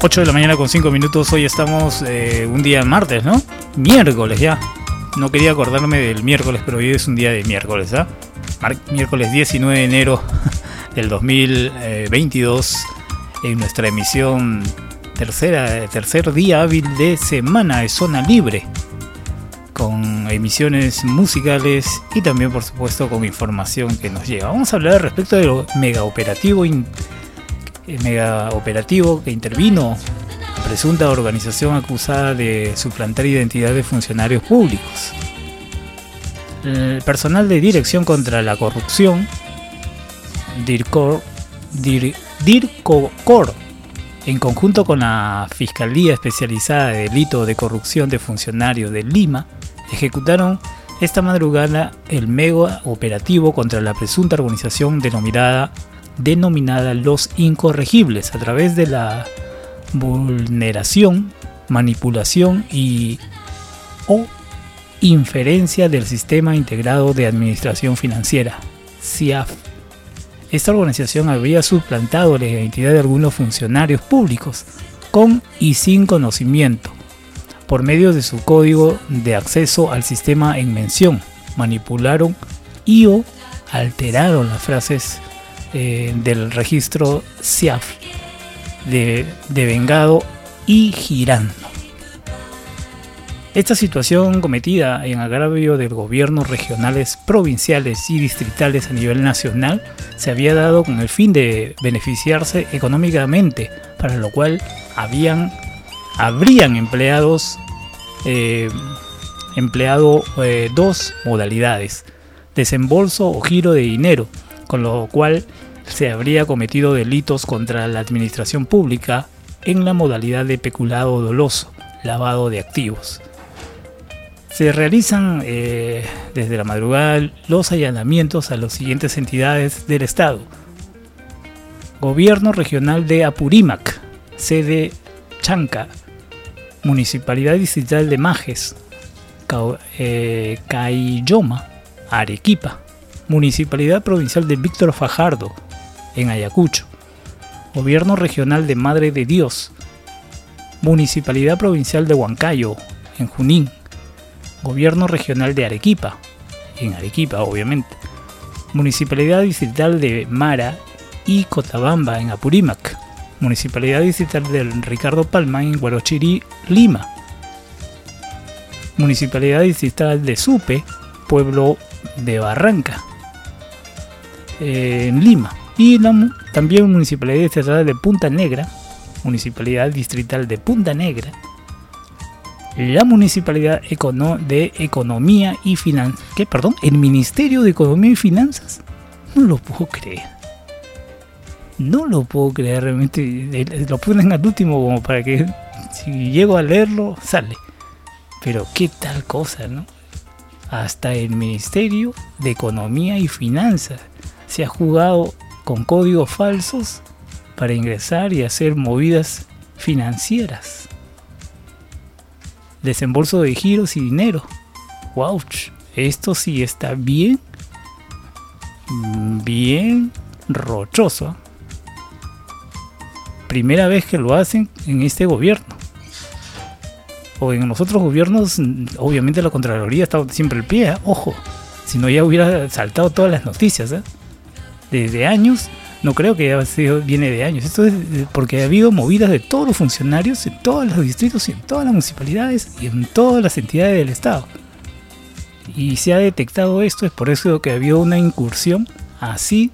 8 de la mañana con 5 minutos. Hoy estamos eh, un día martes, ¿no? Miércoles ya. No quería acordarme del miércoles, pero hoy es un día de miércoles, ¿ah? Miércoles 19 de enero del 2022 en nuestra emisión tercera, tercer día hábil de semana de zona libre con emisiones musicales y también por supuesto con información que nos llega. Vamos a hablar respecto de lo mega operativo mega operativo que intervino presunta organización acusada de suplantar identidad de funcionarios públicos. El personal de Dirección contra la Corrupción, DIRCOR, DIRCOCOR, en conjunto con la Fiscalía Especializada de Delito de Corrupción de Funcionarios de Lima, ejecutaron esta madrugada el mega operativo contra la presunta organización denominada denominada los incorregibles a través de la vulneración, manipulación y o inferencia del Sistema Integrado de Administración Financiera, CIAF. Esta organización había suplantado la identidad de algunos funcionarios públicos con y sin conocimiento por medio de su código de acceso al sistema en mención. Manipularon y o alteraron las frases eh, del registro CIAF de, Vengado y Girando. Esta situación cometida en agravio de gobiernos regionales, provinciales y distritales a nivel nacional se había dado con el fin de beneficiarse económicamente, para lo cual habían, habrían empleados, eh, empleado eh, dos modalidades, desembolso o giro de dinero, con lo cual se habría cometido delitos contra la administración pública en la modalidad de peculado doloso, lavado de activos. Se realizan eh, desde la madrugada los allanamientos a las siguientes entidades del Estado. Gobierno Regional de Apurímac, sede Chanca, Municipalidad Distrital de Majes, eh, Cayoma, Arequipa, Municipalidad Provincial de Víctor Fajardo, en Ayacucho, Gobierno Regional de Madre de Dios, Municipalidad Provincial de Huancayo, en Junín, Gobierno Regional de Arequipa, en Arequipa obviamente, Municipalidad Distrital de Mara y Cotabamba, en Apurímac, Municipalidad Distrital de Ricardo Palma, en Guarochirí, Lima, Municipalidad Distrital de Supe, pueblo de Barranca, en Lima. Y la, también Municipalidad Distrital de Punta Negra, Municipalidad Distrital de Punta Negra, la Municipalidad de Economía y Finanzas, ¿qué? Perdón, el Ministerio de Economía y Finanzas. No lo puedo creer. No lo puedo creer, realmente lo ponen al último como para que si llego a leerlo sale. Pero qué tal cosa, ¿no? Hasta el Ministerio de Economía y Finanzas se ha jugado con códigos falsos para ingresar y hacer movidas financieras. Desembolso de giros y dinero. Wow, esto sí está bien, bien rochoso. Primera vez que lo hacen en este gobierno. O en los otros gobiernos, obviamente la Contraloría está siempre al pie, ¿eh? ojo. Si no ya hubiera saltado todas las noticias. ¿eh? Desde años, no creo que haya sido, viene de años. Esto es porque ha habido movidas de todos los funcionarios en todos los distritos y en todas las municipalidades y en todas las entidades del Estado. Y se ha detectado esto, es por eso que ha habido una incursión así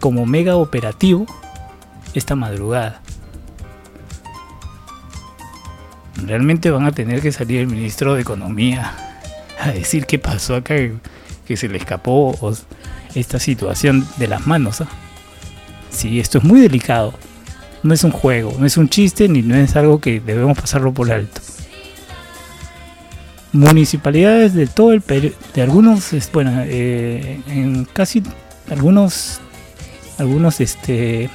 como mega operativo esta madrugada. Realmente van a tener que salir el ministro de Economía a decir qué pasó acá, que se le escapó esta situación de las manos. ¿ah? Sí, esto es muy delicado. No es un juego, no es un chiste ni no es algo que debemos pasarlo por alto. municipalidades de todo el Perú, de algunos, bueno, eh, en casi algunos, algunos, este,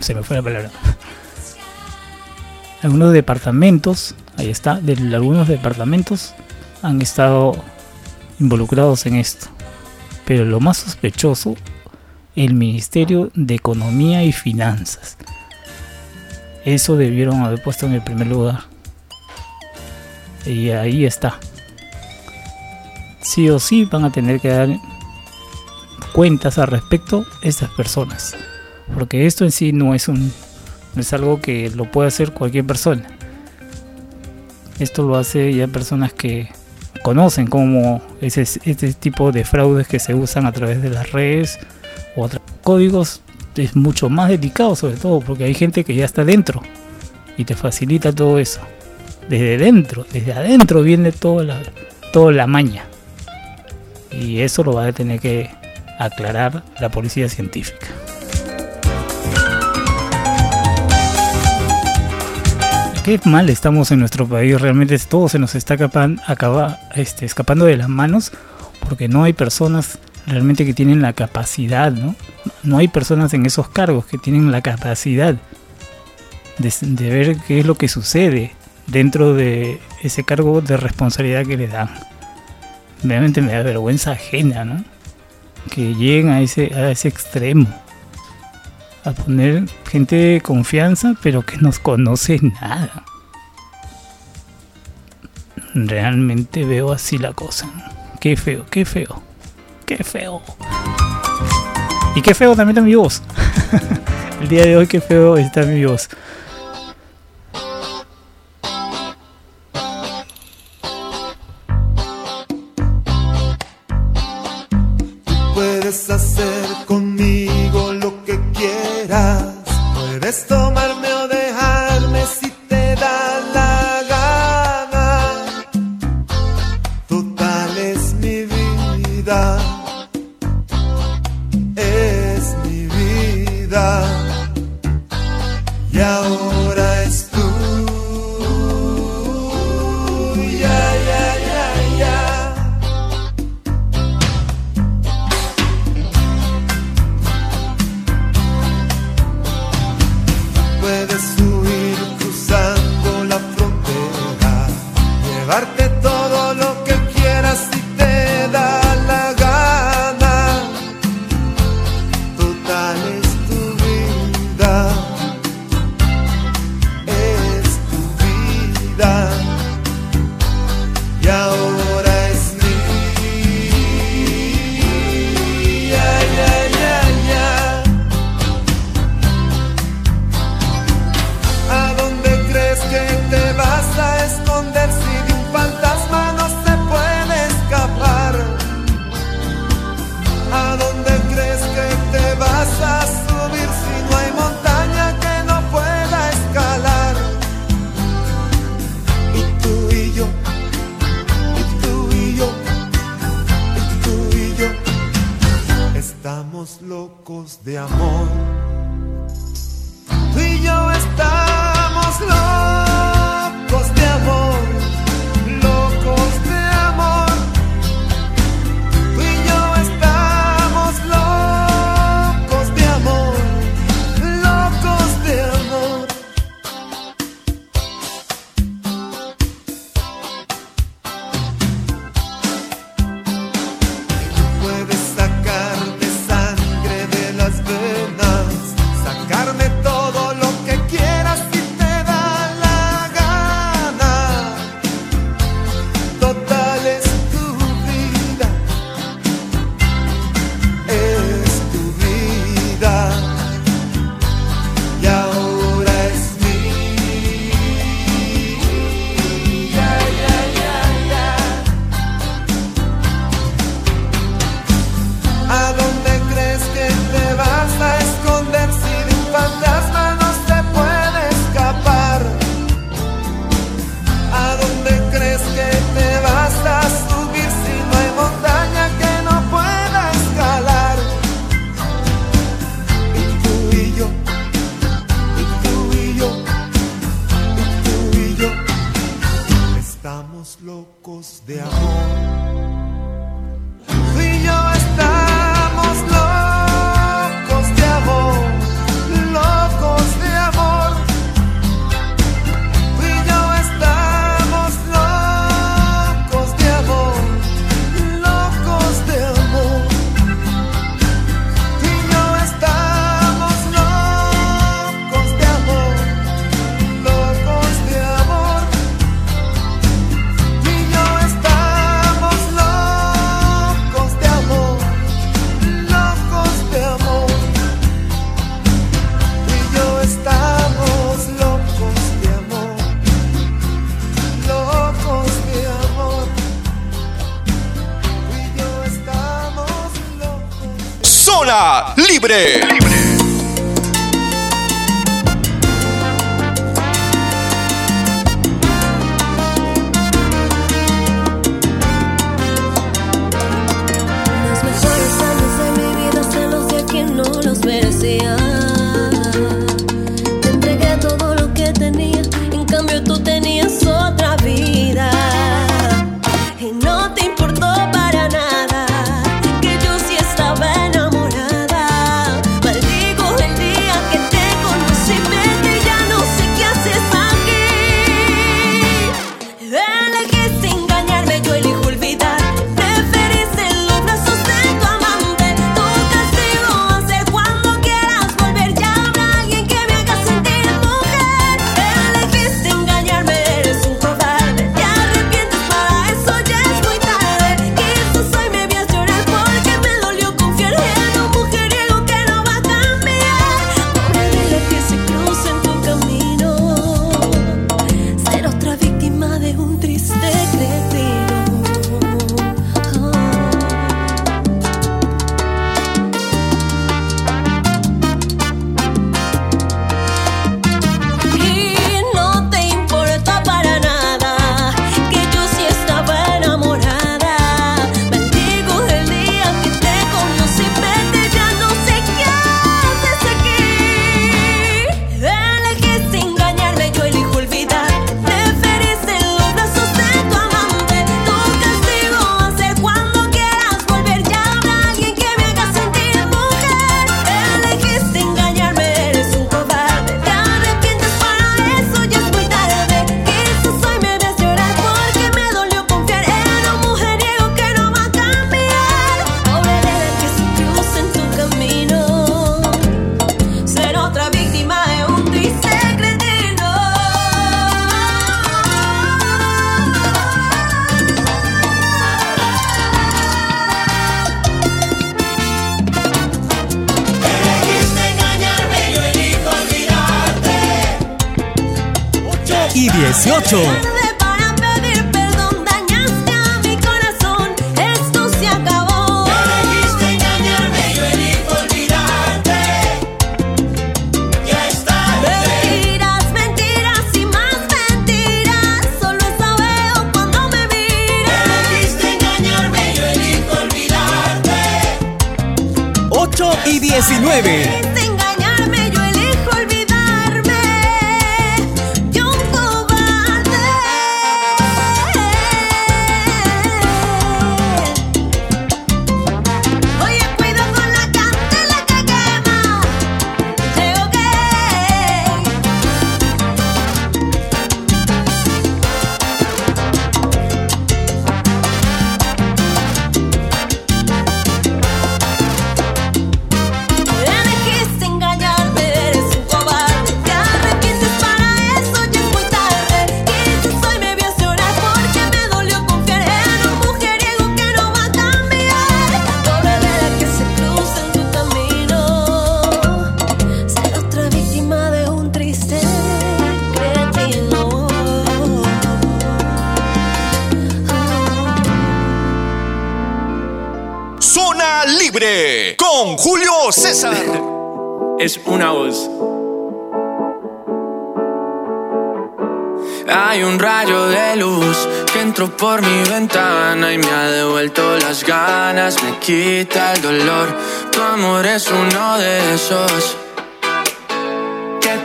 se me fue la palabra, algunos departamentos, ahí está, de algunos departamentos han estado involucrados en esto. Pero lo más sospechoso, el Ministerio de Economía y Finanzas. Eso debieron haber puesto en el primer lugar. Y ahí está. Sí o sí van a tener que dar cuentas al respecto estas personas. Porque esto en sí no es un no es algo que lo puede hacer cualquier persona. Esto lo hace ya personas que conocen cómo ese, este tipo de fraudes que se usan a través de las redes o tra- códigos es mucho más delicado sobre todo porque hay gente que ya está dentro y te facilita todo eso. Desde dentro, desde adentro viene toda la, toda la maña. Y eso lo va a tener que aclarar la policía científica. Qué mal estamos en nuestro país, realmente todo se nos está este, escapando de las manos porque no hay personas realmente que tienen la capacidad, ¿no? No hay personas en esos cargos que tienen la capacidad de, ver qué es lo que sucede dentro de ese cargo de responsabilidad que le dan. Realmente me da vergüenza ajena, ¿no? Que lleguen a ese extremo. A poner gente de confianza, pero que no conoce nada. Realmente veo así la cosa. Qué feo, qué feo. Qué feo. Y qué feo también está mi voz. El día de hoy qué feo está mi voz. Puedes hacer conmigo. Puedes tomarme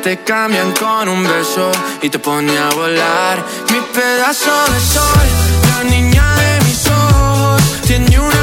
te cambian con un beso y te pone a volar. Mi pedazo de sol, la niña de mis ojos, tiene una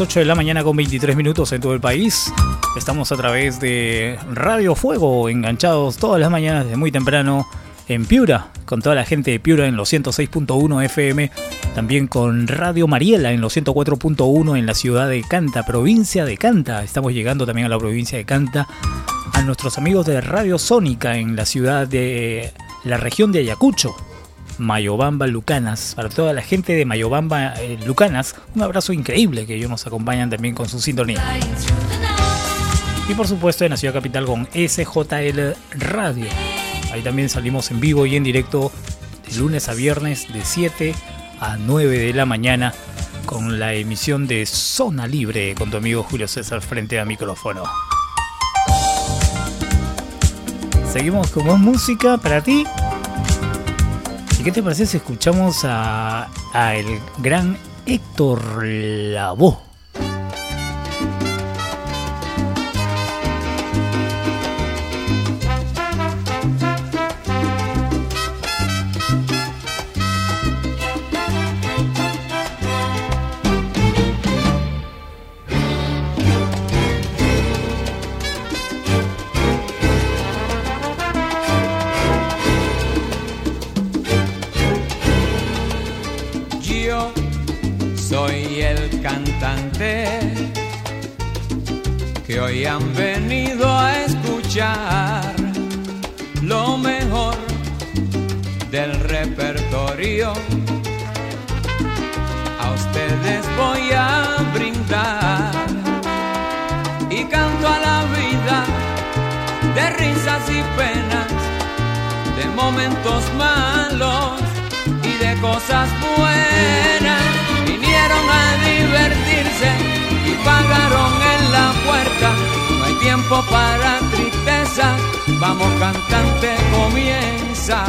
las 8 de la mañana con 23 minutos en todo el país. Estamos a través de Radio Fuego, enganchados todas las mañanas desde muy temprano en Piura, con toda la gente de Piura en los 106.1 FM, también con Radio Mariela en los 104.1 en la ciudad de Canta, provincia de Canta. Estamos llegando también a la provincia de Canta, a nuestros amigos de Radio Sónica en la ciudad de la región de Ayacucho. Mayobamba Lucanas. Para toda la gente de Mayobamba eh, Lucanas, un abrazo increíble que ellos nos acompañan también con su sintonía. Y por supuesto en la ciudad capital con SJL Radio. Ahí también salimos en vivo y en directo de lunes a viernes de 7 a 9 de la mañana con la emisión de Zona Libre con tu amigo Julio César frente a micrófono. Seguimos con más música para ti. ¿Y qué te parece si escuchamos a, a el gran Héctor Lavoe? Y penas, de momentos malos y de cosas buenas. Vinieron a divertirse y pagaron en la puerta. No hay tiempo para tristeza, vamos cantante, comienza.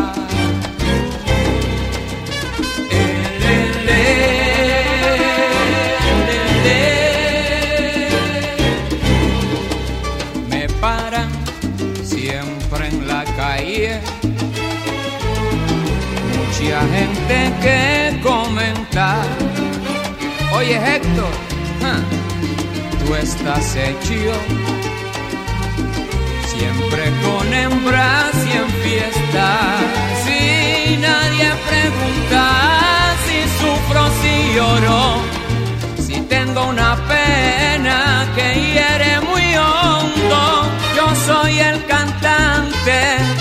Mucha gente que comentar. Oye Héctor, tú estás hecho siempre con hembras y en fiestas. Si nadie pregunta si sufro, si lloro, si tengo una pena que hiere muy hondo. Yo soy el cantante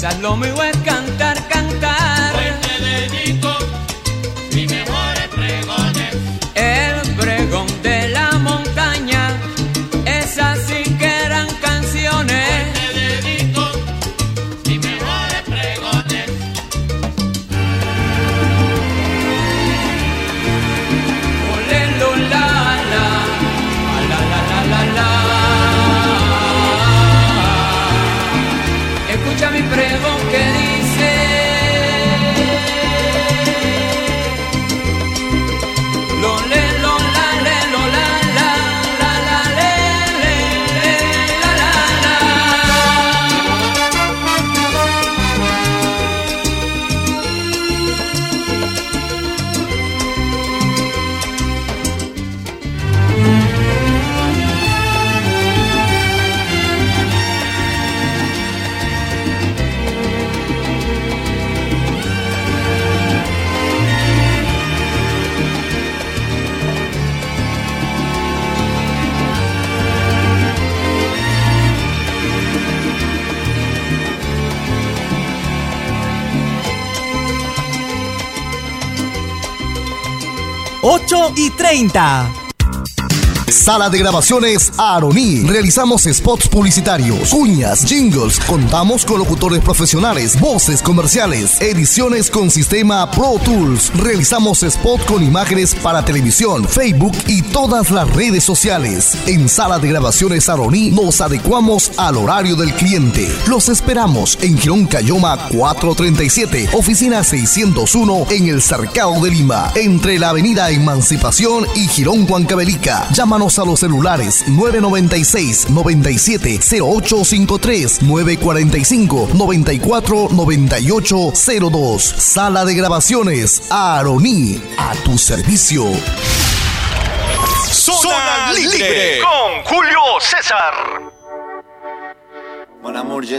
Tristeza, lo mío es cantar, 30. Sala de grabaciones Aroní. Realizamos spots publicitarios, cuñas, jingles. Contamos con locutores profesionales, voces comerciales, ediciones con sistema Pro Tools. Realizamos spots con imágenes para televisión, Facebook y todas las redes sociales. En Sala de grabaciones Aroní nos adecuamos al horario del cliente. Los esperamos en Girón Cayoma 437, oficina 601 en el Cercado de Lima, entre la avenida Emancipación y Girón Huancavelica. Llámanos a los celulares 996 97 0853 945 94 98 02. Sala de grabaciones Aroní a tu servicio. Zona Libre con Julio César. Mon amour, je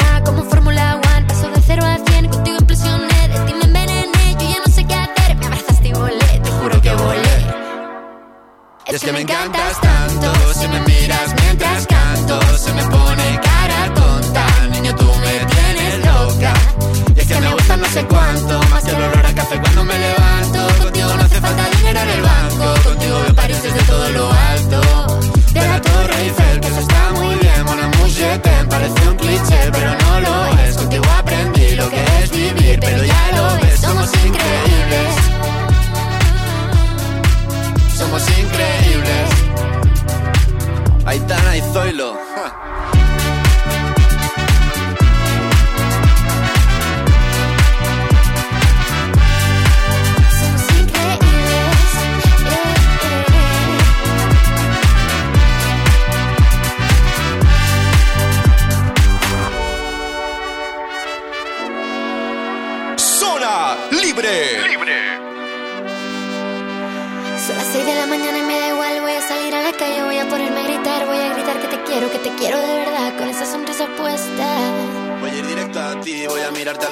que me encantas tanto Si me miras mientras canto Se me pone cara tonta. Niño, tú me tienes loca. Y es que me gusta no sé cuánto Más que el olor a café cuando me levanto. Contigo no hace falta dinero en el banco Contigo veo París desde todo lo alto. De la Torre Eiffel, Aitana y Zoilo.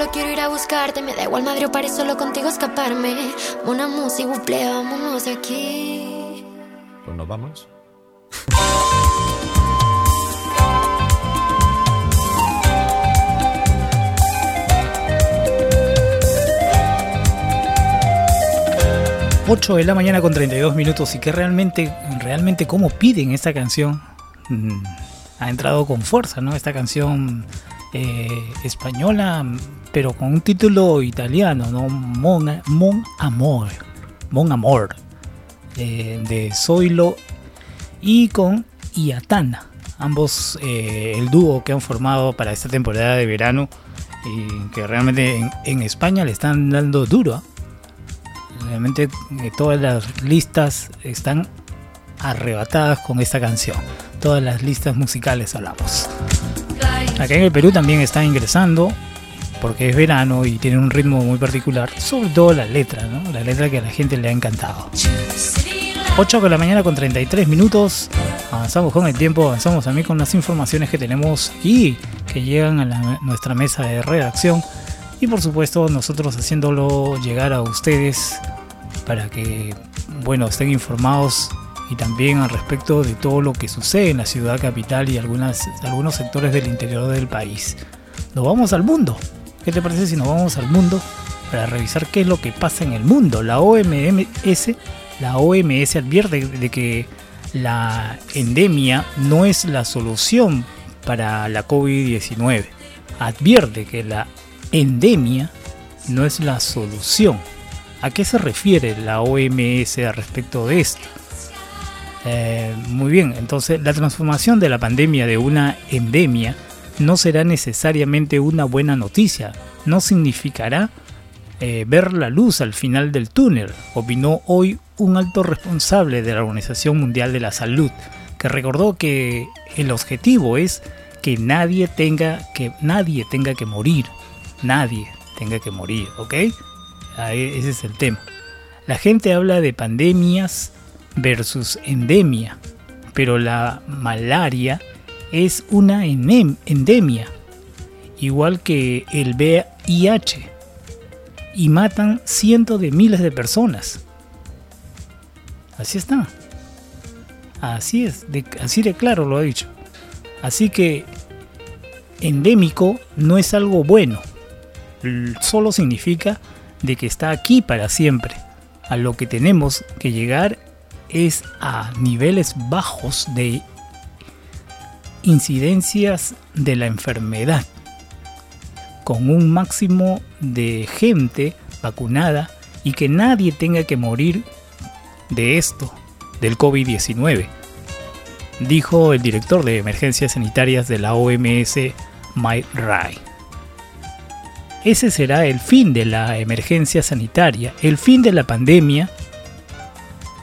Solo quiero ir a buscarte, me da igual Madrid o París, solo contigo escaparme. Una música, buple, vámonos de aquí. Pues nos vamos. Ocho de la mañana con 32 minutos y que realmente, realmente cómo piden esta canción. Mm, ha entrado con fuerza, ¿no? Esta canción eh, española, pero con un título italiano, ¿no? Mon, Mon Amor. Mon Amor. eh, de Zoilo y con Iatana. Ambos, eh, el dúo que han formado para esta temporada de verano y que realmente en, España le están dando duro. ¿ah? Realmente eh, todas las listas están arrebatadas con esta canción. Todas las listas musicales hablamos. Acá en el Perú también están ingresando porque es verano y tiene un ritmo muy particular, sobre todo la letra, ¿no? La letra que a la gente le ha encantado. 8 de la mañana con 33 minutos. Avanzamos con el tiempo, avanzamos también con las informaciones que tenemos y que llegan a la- nuestra mesa de redacción. Y por supuesto nosotros haciéndolo llegar a ustedes para que, bueno, estén informados y también al respecto de todo lo que sucede en la ciudad capital y algunas, algunos sectores del interior del país. Nos vamos al mundo. ¿Qué te parece si nos vamos al mundo para revisar qué es lo que pasa en el mundo? La OMS, la OMS advierte de que la endemia no es la solución para la COVID-19. Advierte que la endemia no es la solución. ¿A qué se refiere la OMS respecto de esto? Eh, muy bien, entonces la transformación de la pandemia de una endemia no será necesariamente una buena noticia, no significará eh, ver la luz al final del túnel, opinó hoy un alto responsable de la Organización Mundial de la Salud, que recordó que el objetivo es que nadie tenga que nadie tenga que morir, nadie tenga que morir, ¿ok? Ahí, ese es el tema. La gente habla de pandemias versus endemia, pero la malaria es una endemia, igual que el VIH, y matan cientos de miles de personas. Así está. Así es, así de claro lo ha dicho. Así que endémico no es algo bueno, solo significa de que está aquí para siempre. A lo que tenemos que llegar es a niveles bajos de incidencias de la enfermedad, con un máximo de gente vacunada y que nadie tenga que morir de esto, del COVID-19, dijo el director de emergencias sanitarias de la OMS, Mike Ray. Ese será el fin de la emergencia sanitaria, el fin de la pandemia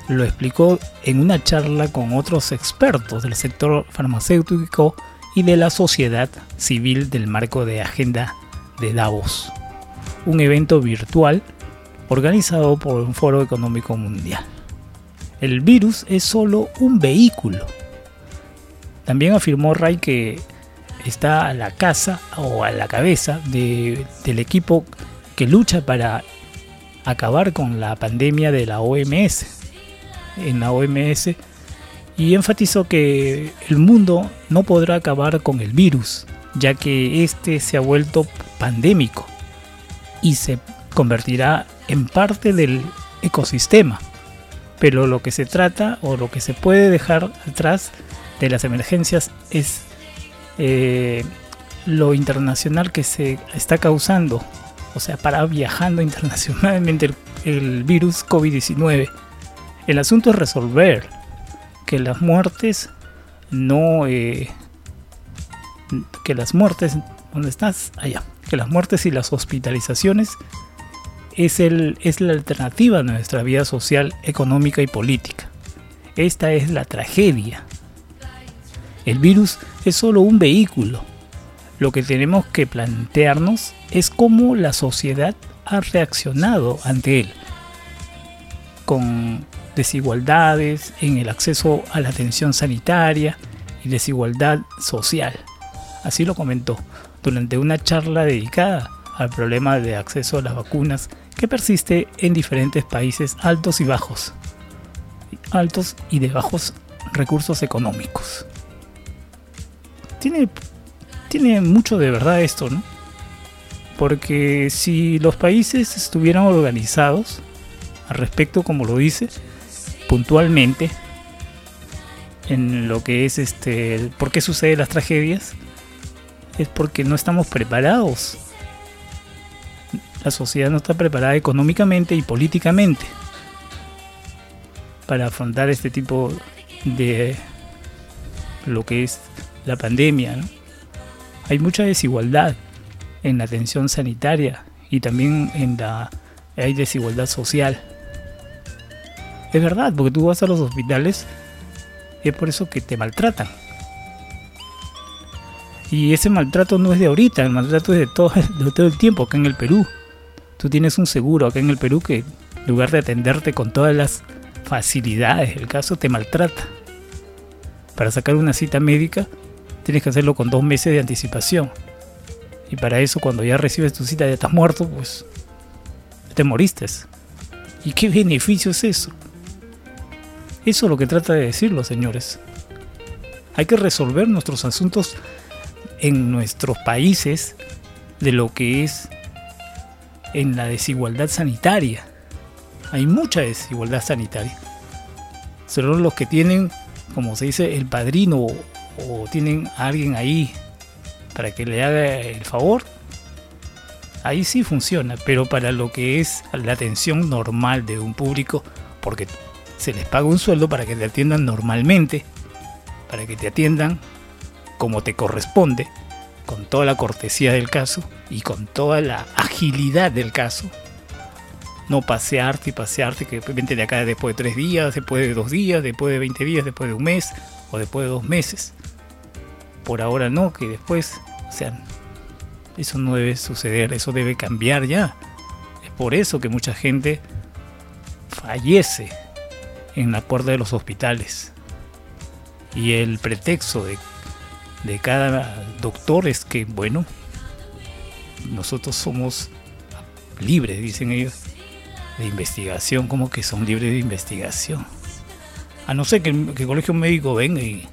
lo explicó en una charla con otros expertos del sector farmacéutico y de la sociedad civil del marco de Agenda de Davos, un evento virtual organizado por un foro económico mundial. El virus es solo un vehículo. También afirmó Ray que está a la casa o a la cabeza del equipo que lucha para acabar con la pandemia de la OMS, en la OMS y enfatizó que el mundo no podrá acabar con el virus, ya que este se ha vuelto pandémico y se convertirá en parte del ecosistema. Pero lo que se trata o lo que se puede dejar atrás de las emergencias es eh, lo internacional que se está causando, o sea, para viajando internacionalmente el virus COVID-19 el asunto es resolver que las muertes no... Eh, que las muertes... ¿Dónde estás? Allá. Que las muertes y las hospitalizaciones es, el, es la alternativa a nuestra vida social, económica y política. Esta es la tragedia. El virus es solo un vehículo. Lo que tenemos que plantearnos es cómo la sociedad ha reaccionado ante él. Con desigualdades en el acceso a la atención sanitaria y desigualdad social. Así lo comentó durante una charla dedicada al problema de acceso a las vacunas que persiste en diferentes países altos y bajos, altos y de bajos recursos económicos. Tiene, tiene mucho de verdad esto, ¿no? Porque si los países estuvieran organizados al respecto, como lo dice, puntualmente en lo que es este por qué suceden las tragedias es porque no estamos preparados. La sociedad no está preparada económicamente y políticamente para afrontar este tipo de lo que es la pandemia hay mucha desigualdad en la atención sanitaria y también en la hay desigualdad social es verdad, porque tú vas a los hospitales y es por eso que te maltratan. Y ese maltrato no es de ahorita, el maltrato es de todo, el tiempo acá en el Perú. Tú tienes un seguro acá en el Perú que en lugar de atenderte con todas las facilidades del caso, te maltrata. Para sacar una cita médica tienes que hacerlo con dos meses de anticipación. Y para eso cuando ya recibes tu cita ya estás muerto, pues te moriste. ¿Y qué beneficio es eso? Eso es lo que trata de decir los señores. Hay que resolver nuestros asuntos en nuestros países de lo que es en la desigualdad sanitaria. Hay mucha desigualdad sanitaria. Son los que tienen, como se dice, el padrino o, o tienen a alguien ahí para que le haga el favor. Ahí sí funciona, pero para lo que es la atención normal de un público, porque se les paga un sueldo para que te atiendan normalmente, para que te atiendan como te corresponde, con toda la cortesía del caso y con toda la agilidad del caso. No pasearte y pasearte, que vente de acá después de tres días, después de dos días, después de 20 días, después de un mes o después de dos meses. Por ahora no, que después, o sea, eso no debe suceder, eso debe cambiar ya. Es por eso que mucha gente fallece en la puerta de los hospitales. Y el pretexto de, de cada doctor es que, bueno, nosotros somos libres, dicen ellos, de investigación, como que son libres de investigación. A no ser que que el colegio médico venga y,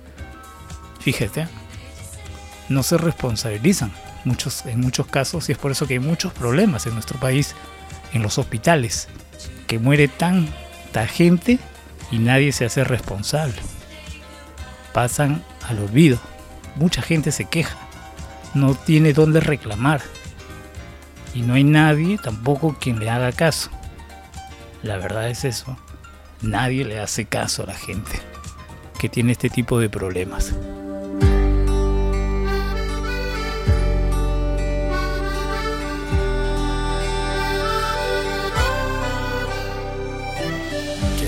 fíjate, no se responsabilizan muchos, en muchos casos y es por eso que hay muchos problemas en nuestro país, en los hospitales, que muere tanta gente y nadie se hace responsable. Pasan al olvido. Mucha gente se queja. No tiene dónde reclamar. Y no hay nadie tampoco quien le haga caso. La verdad es eso. Nadie le hace caso a la gente que tiene este tipo de problemas.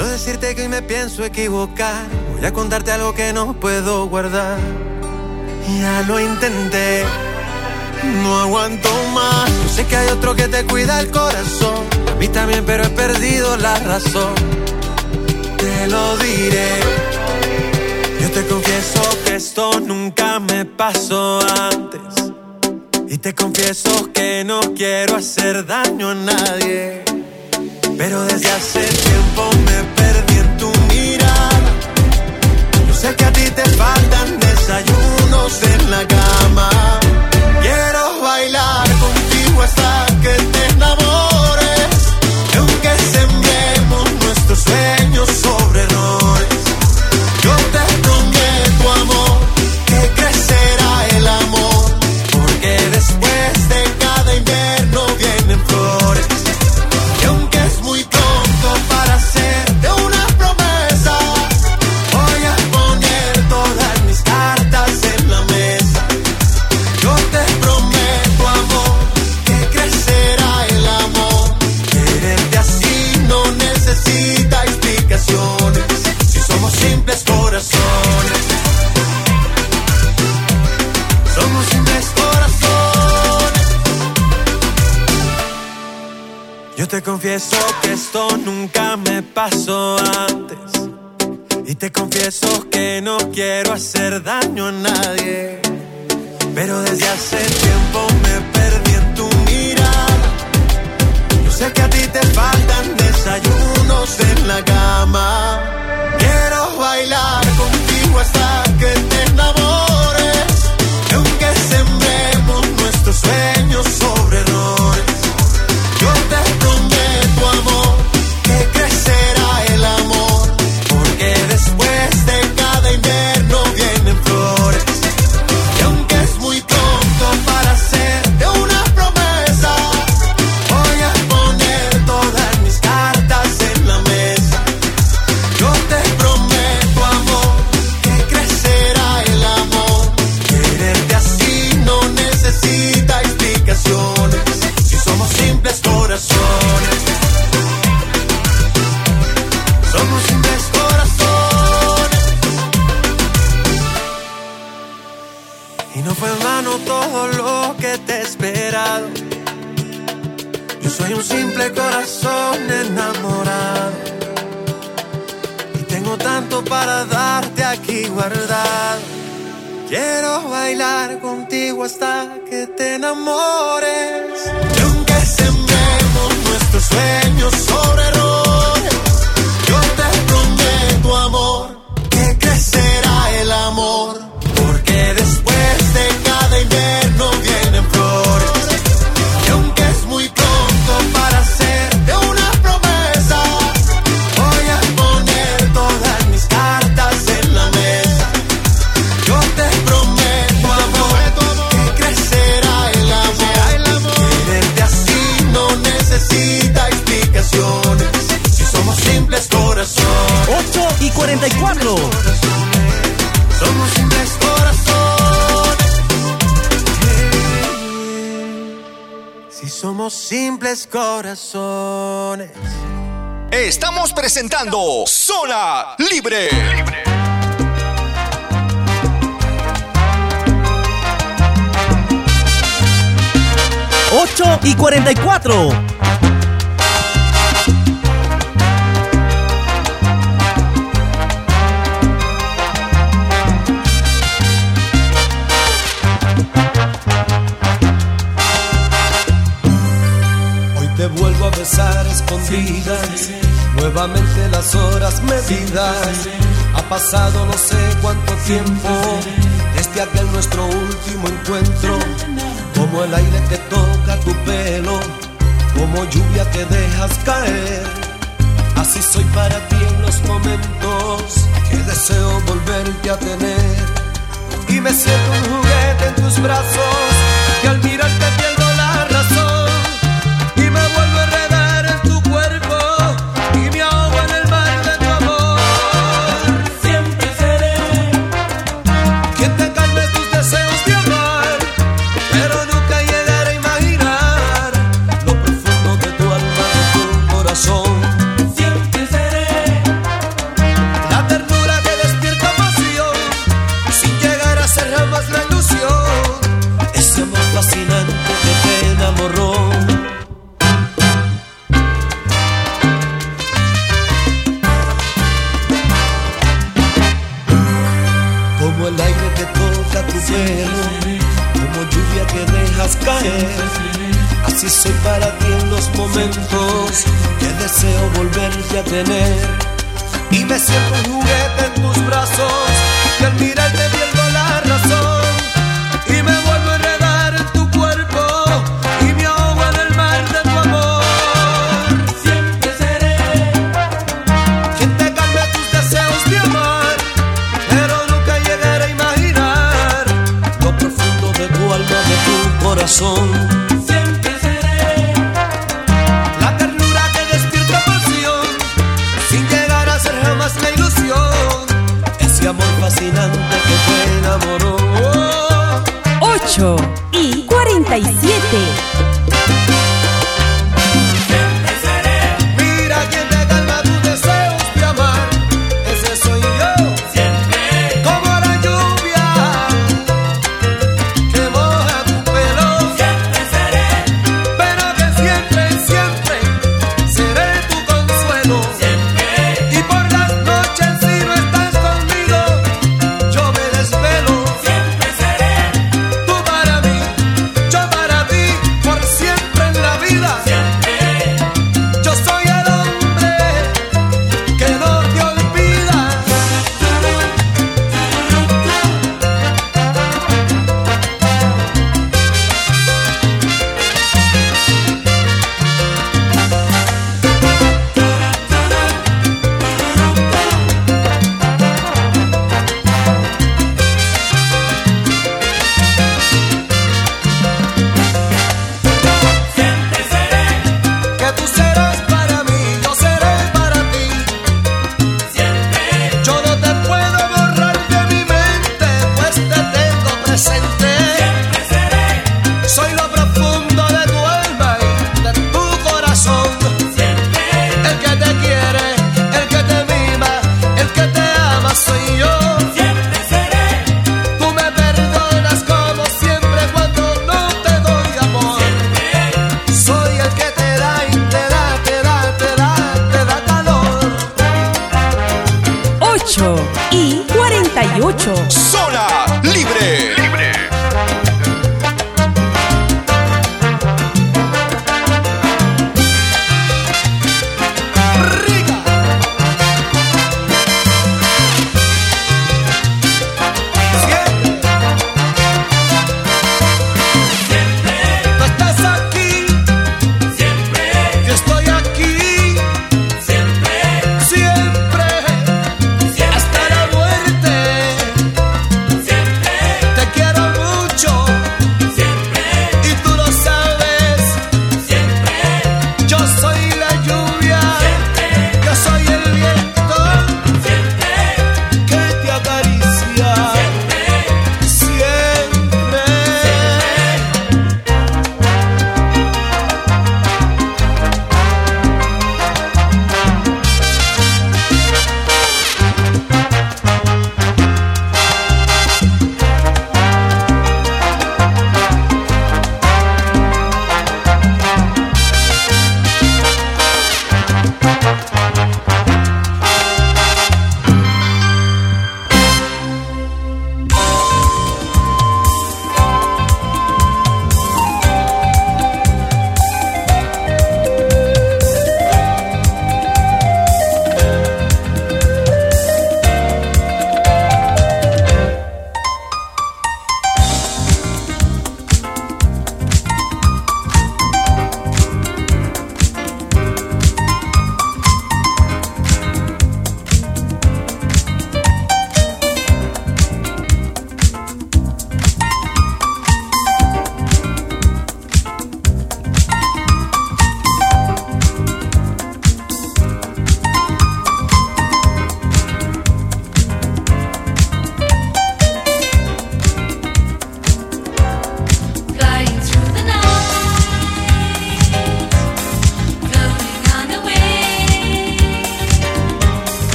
Quiero decirte que hoy me pienso equivocar. Voy a contarte algo que no puedo guardar. Ya lo intenté, no aguanto más. Yo sé que hay otro que te cuida el corazón. A mí también, pero he perdido la razón. Te lo diré. Yo te confieso que esto nunca me pasó antes. Y te confieso que no quiero hacer daño a nadie. Pero desde hace tiempo me perdí en tu mirada. Yo sé que a ti te faltan desayunos en la cama. Ha pasado no sé cuánto tiempo desde aquel nuestro último encuentro. Como el aire que toca tu pelo, como lluvia que dejas caer. Así soy para ti en los momentos que deseo volverte a tener. Y me siento un juguete en tus brazos que al mirarte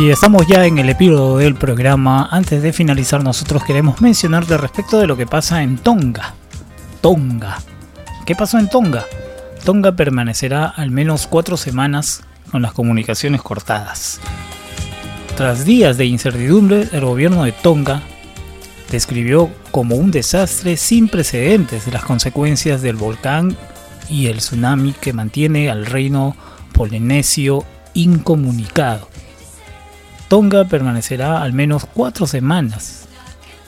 Y estamos ya en el epílogo del programa. Antes de finalizar, nosotros queremos mencionarte respecto de lo que pasa en Tonga. Tonga. ¿Qué pasó en Tonga? Tonga permanecerá al menos cuatro semanas con las comunicaciones cortadas. Tras días de incertidumbre, el gobierno de Tonga describió como un desastre sin precedentes las consecuencias del volcán y el tsunami que mantiene al reino polinesio incomunicado. Tonga permanecerá al menos cuatro semanas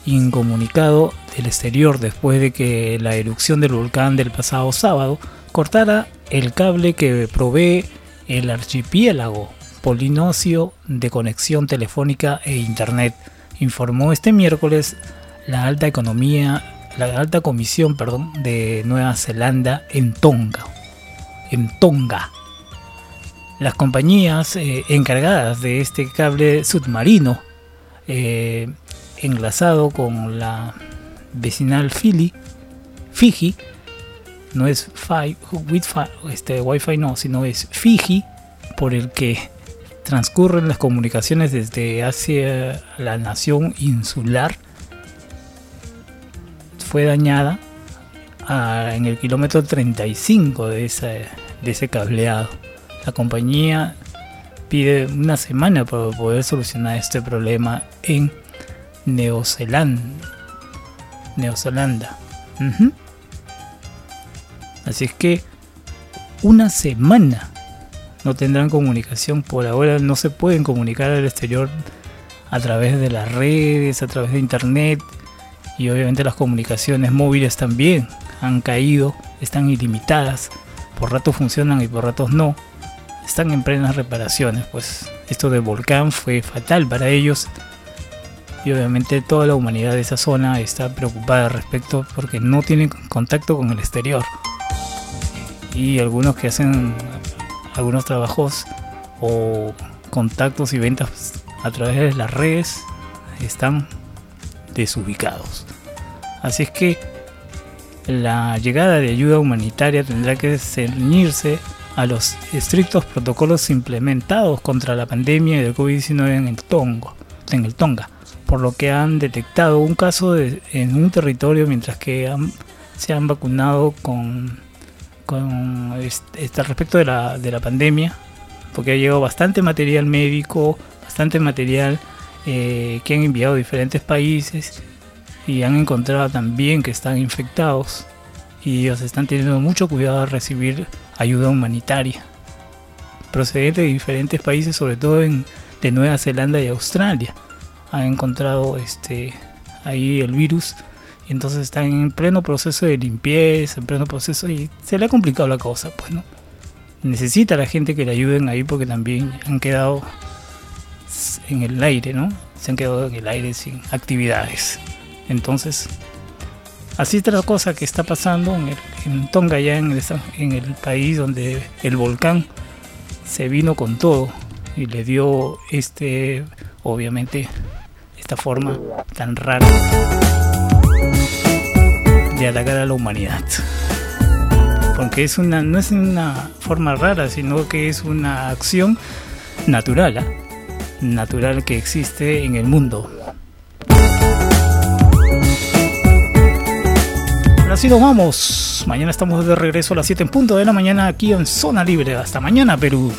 incomunicado del exterior después de que la erupción del volcán del pasado sábado cortara el cable que provee el archipiélago polinosio de conexión telefónica e internet, informó este miércoles la alta economía, la alta comisión, de Nueva Zelanda en Tonga. En Tonga. Las compañías eh, encargadas de este cable submarino eh, enlazado con la vecinal Fiji, no es fi, este, Wi-Fi no, sino es Fiji, por el que transcurren las comunicaciones desde hacia la nación insular, fue dañada a, en el kilómetro 35 de, esa, de ese cableado. La compañía pide una semana para poder solucionar este problema en Neozelanda. Neozelanda. Así es que una semana no tendrán comunicación. Por ahora no se pueden comunicar al exterior a través de las redes, a través de internet. Y obviamente las comunicaciones móviles también han caído, están ilimitadas. Por ratos funcionan y por ratos no. Están en plenas reparaciones. Pues esto del volcán fue fatal para ellos. Y obviamente toda la humanidad de esa zona está preocupada al respecto porque no tienen contacto con el exterior. Y algunos que hacen algunos trabajos o contactos y ventas a través de las redes están desubicados. Así es que la llegada de ayuda humanitaria tendrá que ceñirse a los estrictos protocolos implementados contra la pandemia del COVID-19 en el Tongo, en el Tonga, por lo que han detectado un caso de- en un territorio mientras que han- se han vacunado con con este, respecto de la, de la pandemia, porque ha llegado bastante material médico, bastante material eh, que han enviado a diferentes países y han encontrado también que están infectados y ellos están teniendo mucho cuidado al recibir ayuda humanitaria procedente de diferentes países, sobre todo de Nueva Zelanda y Australia. Han encontrado este ahí el virus y entonces están en pleno proceso de limpieza, en pleno proceso y se le ha complicado la cosa, pues no. Necesita la gente que le ayuden ahí porque también han quedado en el aire, ¿no? Se han quedado en el aire sin actividades. Entonces, así está la cosa que está pasando en, el- Tonga, ya en el, país donde el volcán se vino con todo y le dio este, obviamente, esta forma tan rara de atacar a la humanidad. Porque es una, no es una forma rara, sino que es una acción natural, ¿ah? natural que existe en el mundo. Ahora sí nos vamos. Mañana estamos de regreso a las 7 en punto de la mañana aquí en Zona Libre. Hasta mañana, Perú.